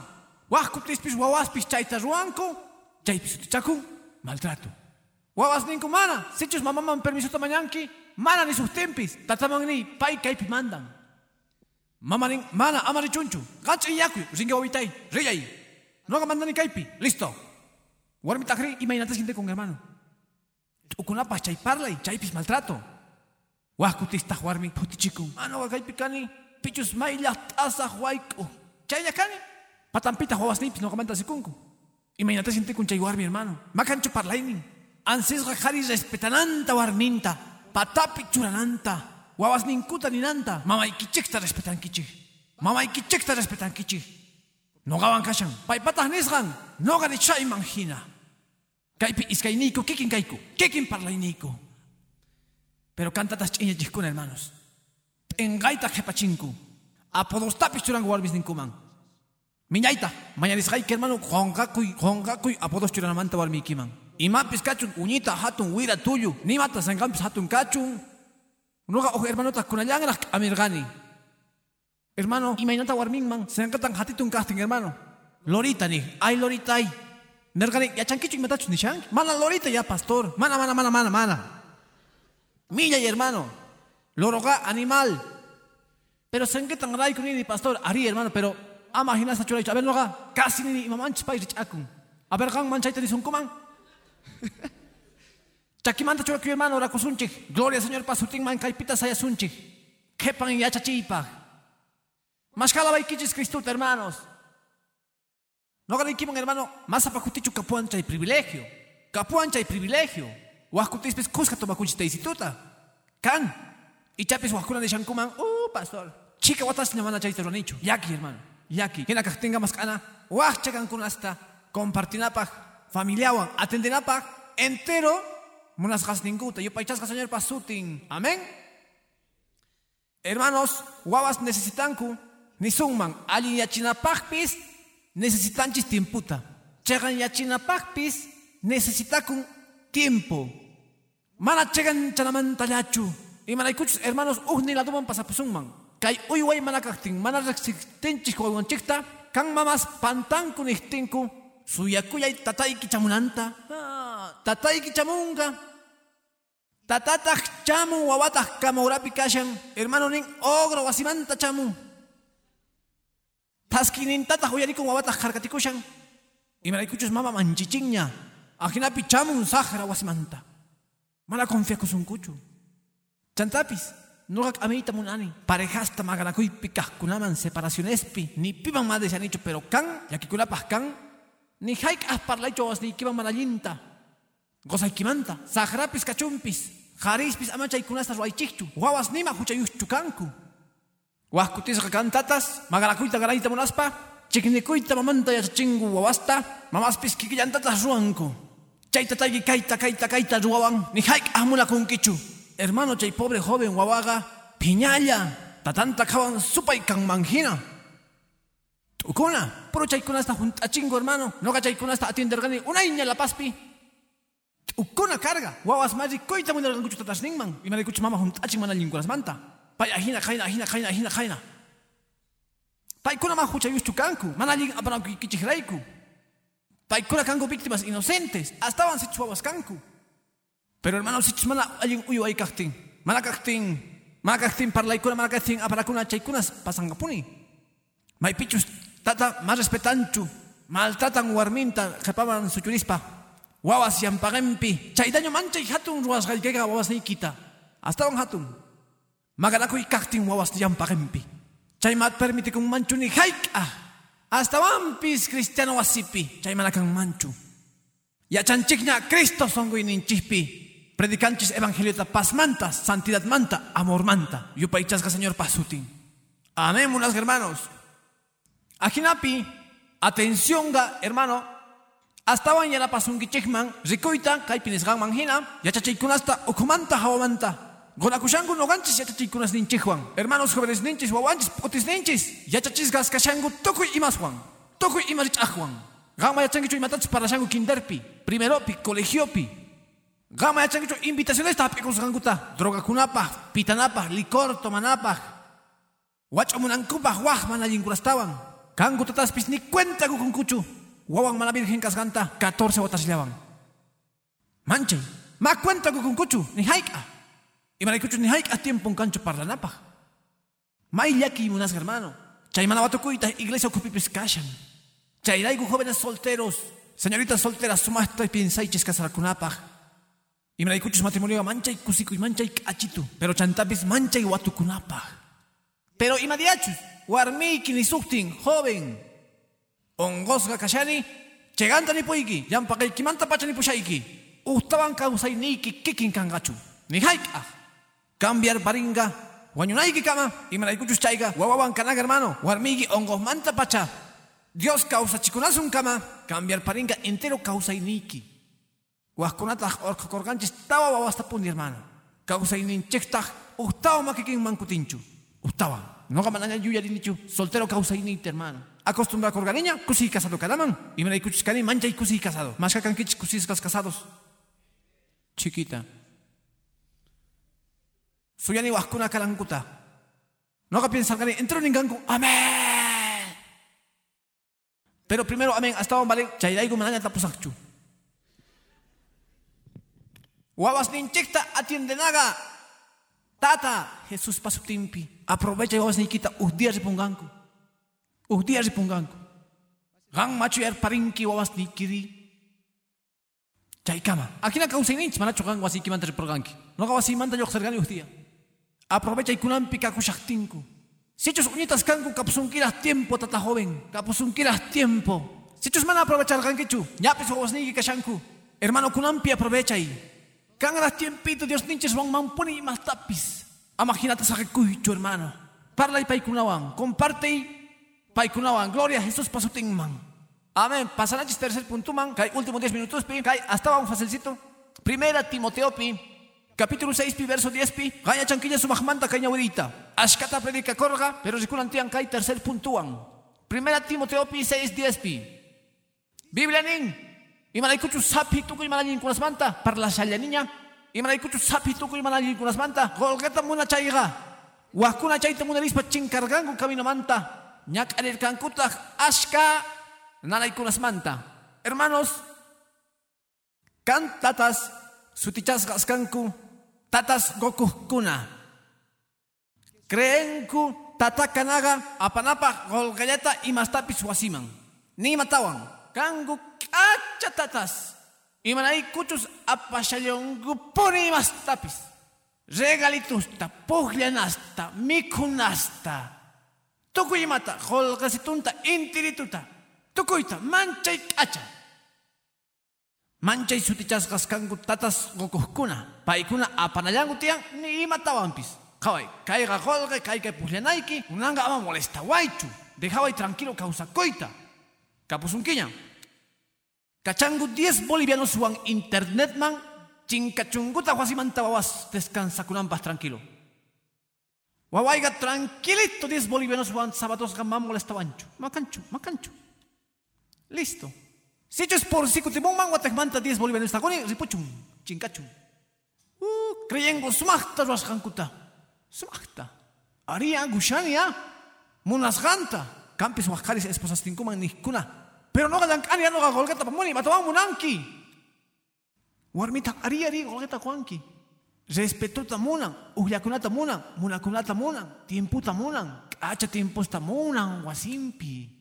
Wah, kuptis pis wawas pis chaita ruanco. Chay pis utichaku, maltrato. Wawas nin kumana. Sichus mamá man permiso tamañanki. Mana ni sus tempis. Tataman ni pai kaipi mandan. Mama nin mana amari chunchu. Gancho iyaku. Ringa oitai. Riyay. No gaman ni kaipi. Listo. Warmi takri imagínate siente con hermano. Ukunapa chay parlay, chay pis maltrato. Wah kutista warmi putichiku. Ano kaipi kani. Pichus maila asa huayku. Chay kani. Patampita huawas nipis no kamanta sikunku. Imagínate siente con chay warmi hermano. Makancho parlay Anses jari respetananta warminta. Patapi churananta. Wawas ninkuta ninanta. Mama ikichikta respetan kichi. Mama ikichikta respetan kichi. No gawan kashan. Pai patah nisgan. No gani chay manjina. Kaipi iskainiko kikin kaiku. Kikin parlainiko. Pero cantatas chiña chiskun hermanos. Engaita jepachinku. Apodostapis churang warbis ninkuman. Miñaita. Mañanisgai que hermano. Hongakuy. Hongakuy. Apodos churanamanta warmikiman. Imapis kachun uñita hatun wira tuyo. Ni mata sangampis hatun kachun. Nuga oh hermano ta kunallangra amirgani. Hermano, imainata warmingman. Sangkatan hatitun kasting hermano. Lorita ni. Ay lorita ay. Nergani, ya chanquicho y matachus ni chank. Mana lorita ya pastor. Mana, mana, mana, mana, mana. Milla y hermano. Loroga animal. Pero sangkatan ray kun ni pastor. Ari hermano, pero ama hinasa chulay. A ver, loga. Casi ni mamanch pay rich akun. A ver, gang manchaita ni sunkuman. [LAUGHS] Chakimanta chura que hermano ora. Gloria Señor pasutin man kaipita saya sunchik. Kepan ya chachipa. Mashkala baikichis Cristo hermanos. No ganan kimon hermano. Más apakutichu kapuancha y privilegio. Kapuancha y privilegio. Huascutispes cusca tomacuchis te instituta. Kan. Y chapis huascuna de shankuman. Uh, pastor. Chica watas ni mana chaita ronicho. Yaki hermano. Yaki. Kena tenga más cana. Huaschakan kun hasta. Compartinapaj familiawan atendenapaq entero munasqas ninkuta yupaychasqa señor pasutin amén hermanos guavas necesitanku nisunman allin yachinapaqpis necesitanchis tiemputa chegan yachinapaqpis necesitakun tiempo. Mana chegan chanamantallachu imanaykuchus hermanos uhni ladoman pasapusunman kay uyway mana kaqtin mana resistinchis wawanchikta kan mamas pantanku nihtinku suyakuyay tatayki chamunanta ah, tatayki chamunga tatataq chamun wawataq kamurapi kashan. Hermano nin ogro wasimanta chamun taskinintataq uyarikun wawataq harkatikushan imaraykuchus mama manchichinña ajinapi chamun sahra wasimanta mana confiakusunkuchu chantapis nuqak amiyta munani parejasta maganakuypi kaqkunaman separacionespi. Ni piman madre se han dicho pero kan yakikunapaq kan. Ni haik as parlay chawas ni kiban manallinta Gozaykimanta, sahrapis kachumpis, jarispis ama chaykunasta ruwaychikchu, wawas nima huchayuchchu kanku. Wahkutisqa kantatas, magarakuyta garayta munaspa, chiknikuyta mamanta yachachingu wawasta, mamaspis kikillantatas ruwanku. Chayta taygi kaita kaita kaita ruwawan, ni hayk ahmuna kunkichu. Hermano chay pobre joven wawaga, piñalla, tatanta kawan supay kan manjina. Tukuna, puro chaykunasta juntachingo hermano, noga chaykunasta atiendergani, unayña la paspi. Ukuna carga, wawas mari koita munargankuchu tatasninman, y marikuchu mama juntachin mana linkulasmanta. Pay ahina kaina ahina kaina ahina kaina. Paykuna ma huchayuchu kanku, mana lin apanankikichihrayku. Paykuna kanku víctimas inocentes, hasta van sichu wawas kanku. Pero hermano, sichu mana allin uyu ay kaktin, mana kaktin, mana kaktin parlaykuna, mana kaktin aparakuna chaykunas pasangapuni. May pichus tata más respetanchu, maltratan warminta, jepaban suchurispa. Wawas yampagempi, chaydaño manchay hatun ruas gallega wawas nikita. Hasta van hatun. Maganakuy kaktin wawas yampagempi. Chay mat permite kung manchu ni haik ah. Hasta wampis cristiano wasipi, chay manakang manchu. Ya chanchiknya Cristo songo ininchipi. Predicanchis evangelio ta paz manta, santidad manta, amor manta. Yupaichasga Señor pasutin. Amén, hermanos. Ajinapi, atención ga, hermano, hasta van ya la pasungi chikman, rikoita, kaipinis gang manghina, ya chachaikunasta, okumanta hawamanta. Gonakushangu no ganchis ya chachikunas ninchijuan. Hermanos jóvenes ninchis, wawanchis, potis ninchis, ya chachisgas kashangu tokuy imaswan, tokuy imarich ajuan. Gama ya changichu imatach para shangu kinderpi, primeropi, colegiopi. Gama ya changichu invitaciones tapikos ganguta, droga kunapa, pitanapa, licor, tomanapa. Wachamunankupah wah mana yinkurastawan. Kangu tataspis ni cuenta kukunkuchu. Wawan mana virgen kasganta 14 botas llavan. Manchay, ma cuenta kukunkuchu ni haika. Y marikuchu ni haika tiempo un cancho parlanapa. May yaki munas hermano. Chay mana watukuita iglesia okupipis kashan. Chay raigu jóvenes solteros. Señoritas solteras sumasta y piensaiches kasarakunapaj. Y marikuchus matrimonio manchay kusiku y manchay achitu. Pero chantapis manchay watukunapaj. Pero imadiachus, warmiki ni suktin, joven. Ongosga kashani, cheganta ni puiki, yampa kay kimanta pacha ni pushaiki. Ustawan kausay niki kikin kangachu. Ni haika. Cambiar paringa. Wañunaiki kama, y maraikuchus chaiga, wawawan kanaga hermano, warmigi ongos manta pacha. Dios causa chikunasun kama, cambiar paringa entero causa niki. Waskunata orka korganchis tawa wawasta pundi hermano. Causa ininchekta, ustawa makikin mankutinchu. Gustaba. No gamananya yuya dinichu. Soltero causa inite, hermano. Acostumbrado a corganiña, cusi casado cadaman. Y escuchas cani, mancha y cusi casado. Más que canquich, cusis casados. Chiquita. Suyani waskuna kalanguta. No que piensan cani, entro en gangu. Amén. Pero primero, amén, hasta un vale, chayraigu mananya tapusakchu. Wawas ninchekta atiende naga. Tata, Jesús pasutimpi. Aprovecha y vamos a quita us días de punganco. Us días de punganco. Gang macho yer parinki wawas ni kiri. Chaykama. Aquí na causa ninch manacho gang wasi kimanta reproganki. No wasi manta yo sergani us día. Aprovecha y kunampi kakushaktinko. Si chus uñitas kanku kapusunkiras tiempo tata joven. Kapusunkiras tiempo. Si chus mana aprovechar gankichu. Ñapis ni kashanku. Hermano kunampi aprovecha y. Kangaras tiempito Dios ninches wang mampuni mas tapis. Imagínate sa kuicho hermano. Parla y paikunawan. Comparte y paikunawan. Gloria a Jesús pasutingman. Amén. Pasanachis tercer punto man. Kay último 10 minutos pi. Hasta un facilcito. Primera Timoteo pi. Capítulo 6 pi verso 10 pi. Gaya chanquilla su mahmanta cañahuerita. Ashkata predica corga. Pero reculantian kay tercer puntuan. Primera Timoteo pi 6 10 pi. Biblia nin. Y malaikuchu sapi tuku y malayin manta. Parla shalya niña. Y malaikuchu sapi tuku y malayin kunas manta. Golgeta muna chayga. Wakuna chayta muna rispa chinkargangu camino manta. Ñak arir kankuta ashka nanay kunas manta. Hermanos, kan tatas sutichas gaskanku tatas goku kuna. Creenku tatakanaga apanapa golgalleta y mastapis wasiman. Ni matawan. Kangu kacha tatas. Y manay kuchus apashayongu puni mastapis. Regalitusta, puglianasta, mikunasta. Tukuyimata, holgasitunta, intirituta. Tukuyta, manchay kacha. Manchay sutichasqas kanku tatas gokuhkuna. Paykuna apanayanku tiyan ni imatawanpis. Qaway, kayqa qolqe, kayqa pukllanayki, unanga ama molestawaychu. Dejaway tranquilo kawsakuyta. Kapusunkiña. Kachangu 10 bolivianos wan internet man chinkachunguta huasimanta wawas descansakunampas tranquilo. Wawaiga tranquilito 10 bolivianos wan sábados gamam molestawanchu. Macanchu, macanchu. Listo. Si es por si kutimong man watekmanta 10 bolivianos takoni ripuchun, chinkachun. Uh, creyengo sumachta ruaskankuta. Sumachta. Aria gushania. Munasganta. Campis wakaris esposas tinkuman nikuna. Pero no gadan kania no gagolgata pamoni matawan munanki. Warmita ari ari golgeta kuanki. Respetuta munan, uhlakunata munan, munakunata munan, tiemputa munan, kacha tiemposta munan, wasimpi.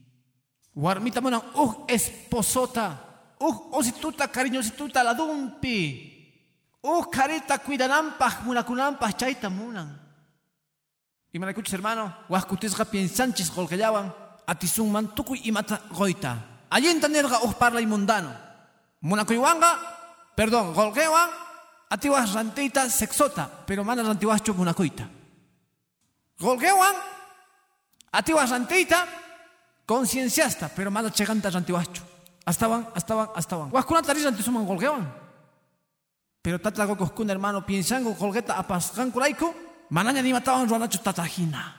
Warmita munan, uh esposota, uh osituta cariñosituta la dumpi. Uh carita cuidanampaj, munakunampaj, chaita munan. Y me escuchas hermano, huascutisga piensanchis golgellaban, atisun mantuku y mata goita. Allí nerga uh parla mundano. Munakuyuanga, perdón, golgewan, atiwas rantita sexota, pero mana rantiwas munakuita. Golgewan, atiwas rantita concienciasta, pero mana cheganta rantiwachu. Astaban, astaban, astaban. Huascuna taris rantisuman golgewan. Pero tata gokoskun hermano piensango golgeta apaskan kuraiku, mananya ni mataban ruanachu tatajina.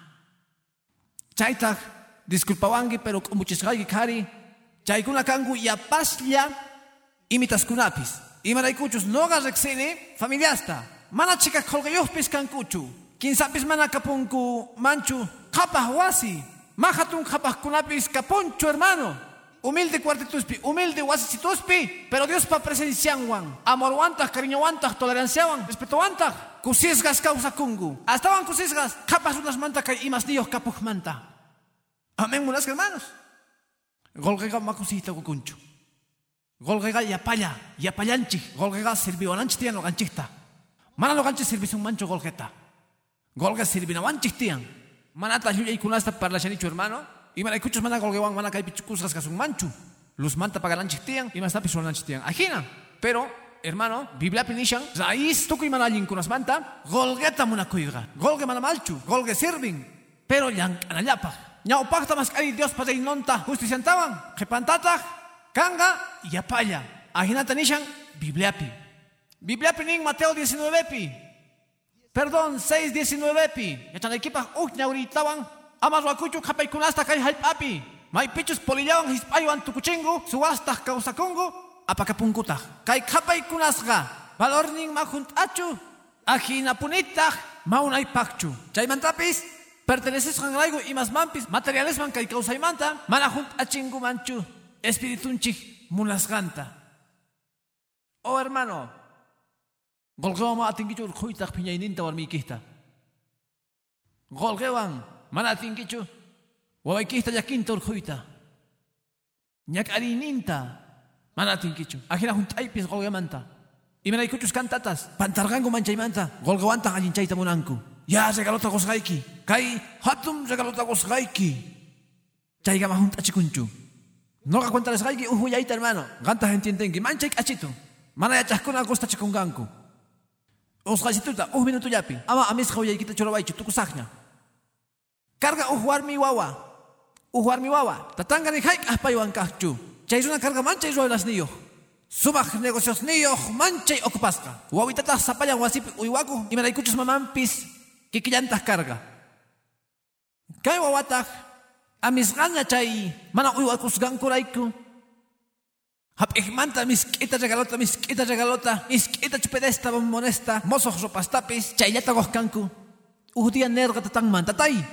Chaitak, disculpawangi, pero muchisgay kari, chaykuna kangu yapaslla imitas kunapis. Imaraykuchus noga rexene familiasta. Mana chica kolgayuhpis kankuchu. Kinsapis mana kapunku manchu kapah wasi. Majatun kapah kunapis kapunchu hermano. Humilde cuartituspi, humilde wasichituspi, pero Dios pa presencianwan. Amor wantas, cariño wantas, tolerancia wan, respeto wantas. Kusisgas causa kungu. Estaban kusisgas, kapas unas manta kay imas nios kapuj manta. Amén, munas hermanos. Golgega makusita kukunchu. Golgega yapalla, yapallanchi, golgega sirviwananchi tian lo ganchista. Mana lo ganchi sirvis un mancho golgeta. Golga sirvinawanchi tian. Manata yuya y kunasta para la chanichu hermano. Y mana escuchas mana golgewan mana kai pichukusgas un manchu. Luz manta pagalanchi tian y más tapis wananchi tian. Ajina. Pero, hermano, Biblia pinishan, raíz tuku y manalin kunas manta, golgeta munakuiga. Golge mana malchu, golge sirvin. Pero yang anayapa. Nyao pacta mas kay Dios padre nonta justiciantawan, kepantata, Kanga y Apaya. Ajinata Nishan, Bibliapi. Bibliapi ning Mateo 19 pi. Perdón, 6, 19 pi. Yachan equipa uch nauritawan. Amas wakuchu kapay kunasta kay halpapi. May pichus polillawan hispaywan tukuchingu. Suwasta kausakungu. Apakapunkuta. Kay kapay kunasga. Valor ning makuntachu. Ajina punita. Maunay pakchu. Chay mantapis. Perteneces hangraigo y más mampis. Materiales man kay kausaymanta. Manajunt achingu manchu. Espiritunchi mulasganta. Oh hermano, golgewan atingichu urkhuitaq piñayninta warmiykista. Golgewan mana atingichu wawaykista yakinta urkhuyta. Ñak'arininta mana atingichu. Ajina juntaypis golgemanta. Imanaykuchus kantatas pantargangu manchaymanta golgewanta allinchayta munanku. Ya regalota gosgayki. Kay hatun regalota gosgayki. Chaygama juntachikunchu. No ga cuenta les gaiki uhuyaita hermano. Ganta entienden mancha achito. Mana ya chascuna costa chikunganku. Os gasituta un minuto yapi. Ama amis huyayita chorobaichu tukusagna. Carga uhuar mi wawa. Uhuar mi wawa. Tatanga ni haik aspayuan kahchu. Chay una carga mancha y las niyo. Subaj negocios niyo mancha y ocupasca. Wawitata zapayan wasipi uywaku. Y me daikuchus mamampis. Kikillantas carga. Kay wawatak. Amisganya chay mana uywakusgan kurayku. Hapigmanta miskita regalota, miskita regalota, miskita chupedesta monesta, mozos ropastapis, chaylata goskanku. Uhudia nerga tatang mantatay.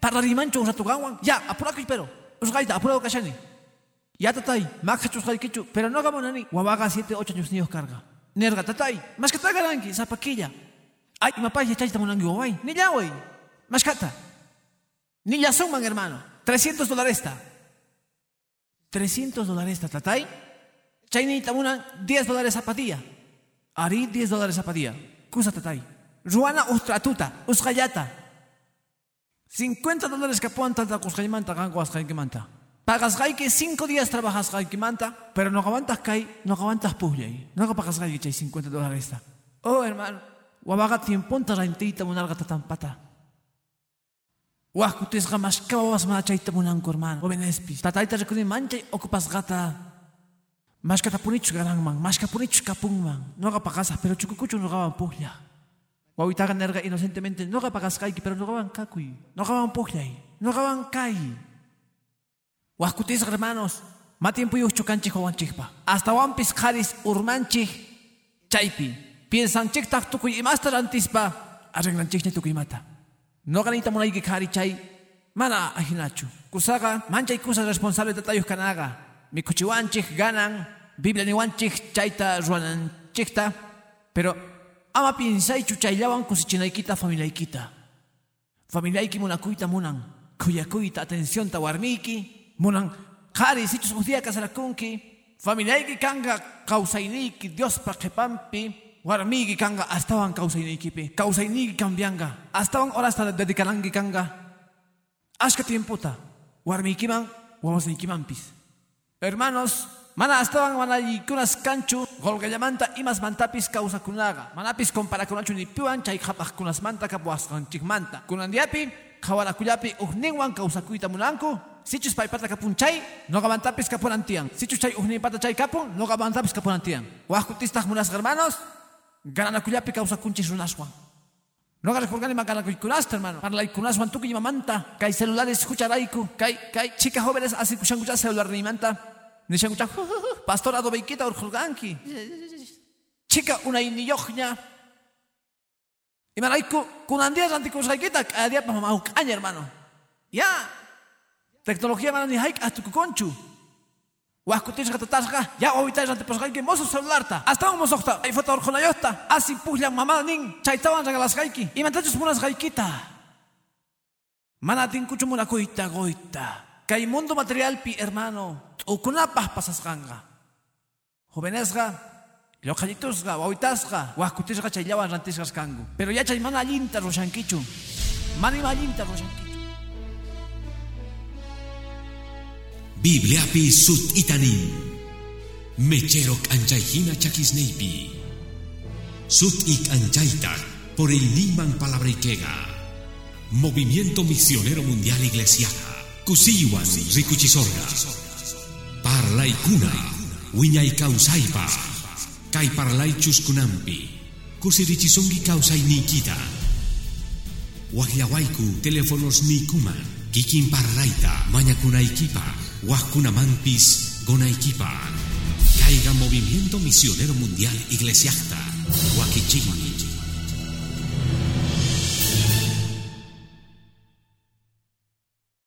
Para rimancho ratugawan. Ya, apurako pero. Usgaita, apurado kashani. Ya tatay, makachus kichu, pero no hagamos nani. Wawaga 7, 8 años niños carga. Nerga tatay, mas que tagaranki, zapaquilla. Ay, mapay, chayta monangi waway. Ni ya, wey. Mascata. Ni ya suman, hermano. 300 dólares esta. 300 dólares esta, tatay. Chaynita una 10 dólares zapatilla. Ari 10 dólares zapatilla. Kusa tatay. Ruana ustratuta, usgayata. 50 dólares que puan tanta kusgaymanta gango asgaymanta. Pagas que cinco días trabajas que manta, pero no aguantas kai, no aguantas pullay. No pagas que chay 50 dólares está. Oh, hermano, wabaga tiemponta rentita munalga tatampata. Wahkutis gamas kawas mana chayta munanko hermano. O benespis. Tataita rekuni manchay ocupas gata. Mashka punichu garangman, mashka punichu kapungman. No pagas, pero chukukuchu no gaban pulla. Wawitaga nerga inocentemente no pagas kai, pero no gaban kakui. No gaban pullay. No gaban kai. Wahkutis hermanos. Ma tiempo yo chukanchi pa. Hasta wampis karis urmanchi chaypi. Piensan chiktak tukuy imastar antispa. Arreglan chikne tukuy mata. No ganita que kari chay. Mana ajinachu. Kusaga manchay kusa responsable tatayos kanaga. Mi kuchiwanchik ganan. Biblia ni wanchik chayta chikta. Pero ama piensaychu chayllawan kusichinaykita familiaykita. Familiayki munakuita munan. Kuyakuyta atención ta warmiki. Munan qari sichus usdia kasarakunki. Familiayki kanga kawsayniki Dios pa qhepampi. warmigi kanga astawan kawsaynikipi kawsayniki kambianga astawan orasta dedicaranki kanga ashka tiemputa warmikiman wawasinkimanpis hermanos mana astawan mana yikunas kanchu golgallamanta imas mantapis kawsakunaga manapis comparakunachu ni piwan chay qhapaqkunasmanta kapuwasqanchikmanta kunandiapi qhawarakullapi uhninwan kawsakuyta munanku Sichus paipata kapun chay, nogamantapis kapunantian. Sichus chay pata chay kapun, nogamantapis kapunantian. Wahkutistah munas hermanos, gananakullapi kawsakunchis runaswan. No ganas por ganar gananakukunasta, hermano. Para la tuki mamanta. Kay celulares escucharaiku. Kay, kay chicas jóvenes así kushankucha celular ni manta. Ni shankucha, pastor adobeikita urjulganki. Chica una iniyojña. Y maraiku, kunandías antikushaikita, cada día para mamá caña, hermano. Ya. Tecnología mana ni haik hasta kukonchu. Wahkutis katatasqa ya wawitayqa antipasqayki mozo celularta astawan mosoqta ay foto urqunayuqta asi puqllan mamá nin chaytawan regalasqayki imantachus munasqaykita mana atinkuchu munakuyta goyta kay mundo materialpi hermano t'ukunapaq pasasqanqa jovenesqa lloqallitusqa wawitasqa wahkutisqa chayllawan rantisqas kanku pero ya chay mana allinta rushankichu mana ima allinta rushankichu Bibliapi sut itanin. Mecherok anjaihina chakisneipi. Sut ik anjaita por el Niman Palabrikega. Movimiento Misionero Mundial Iglesiana. Kusiwan Rikuchisorga. Parlay kuna. Wiñay kausaipa. Kai parlay chuskunampi. Kusirichisongi kausay nikita. Wahyawaiku teléfonos nikuman. Kikin parlayta mañakunaykipa. Mampis Gonaikipa. Caiga Movimiento Misionero Mundial Iglesiasta. Huaquichigni.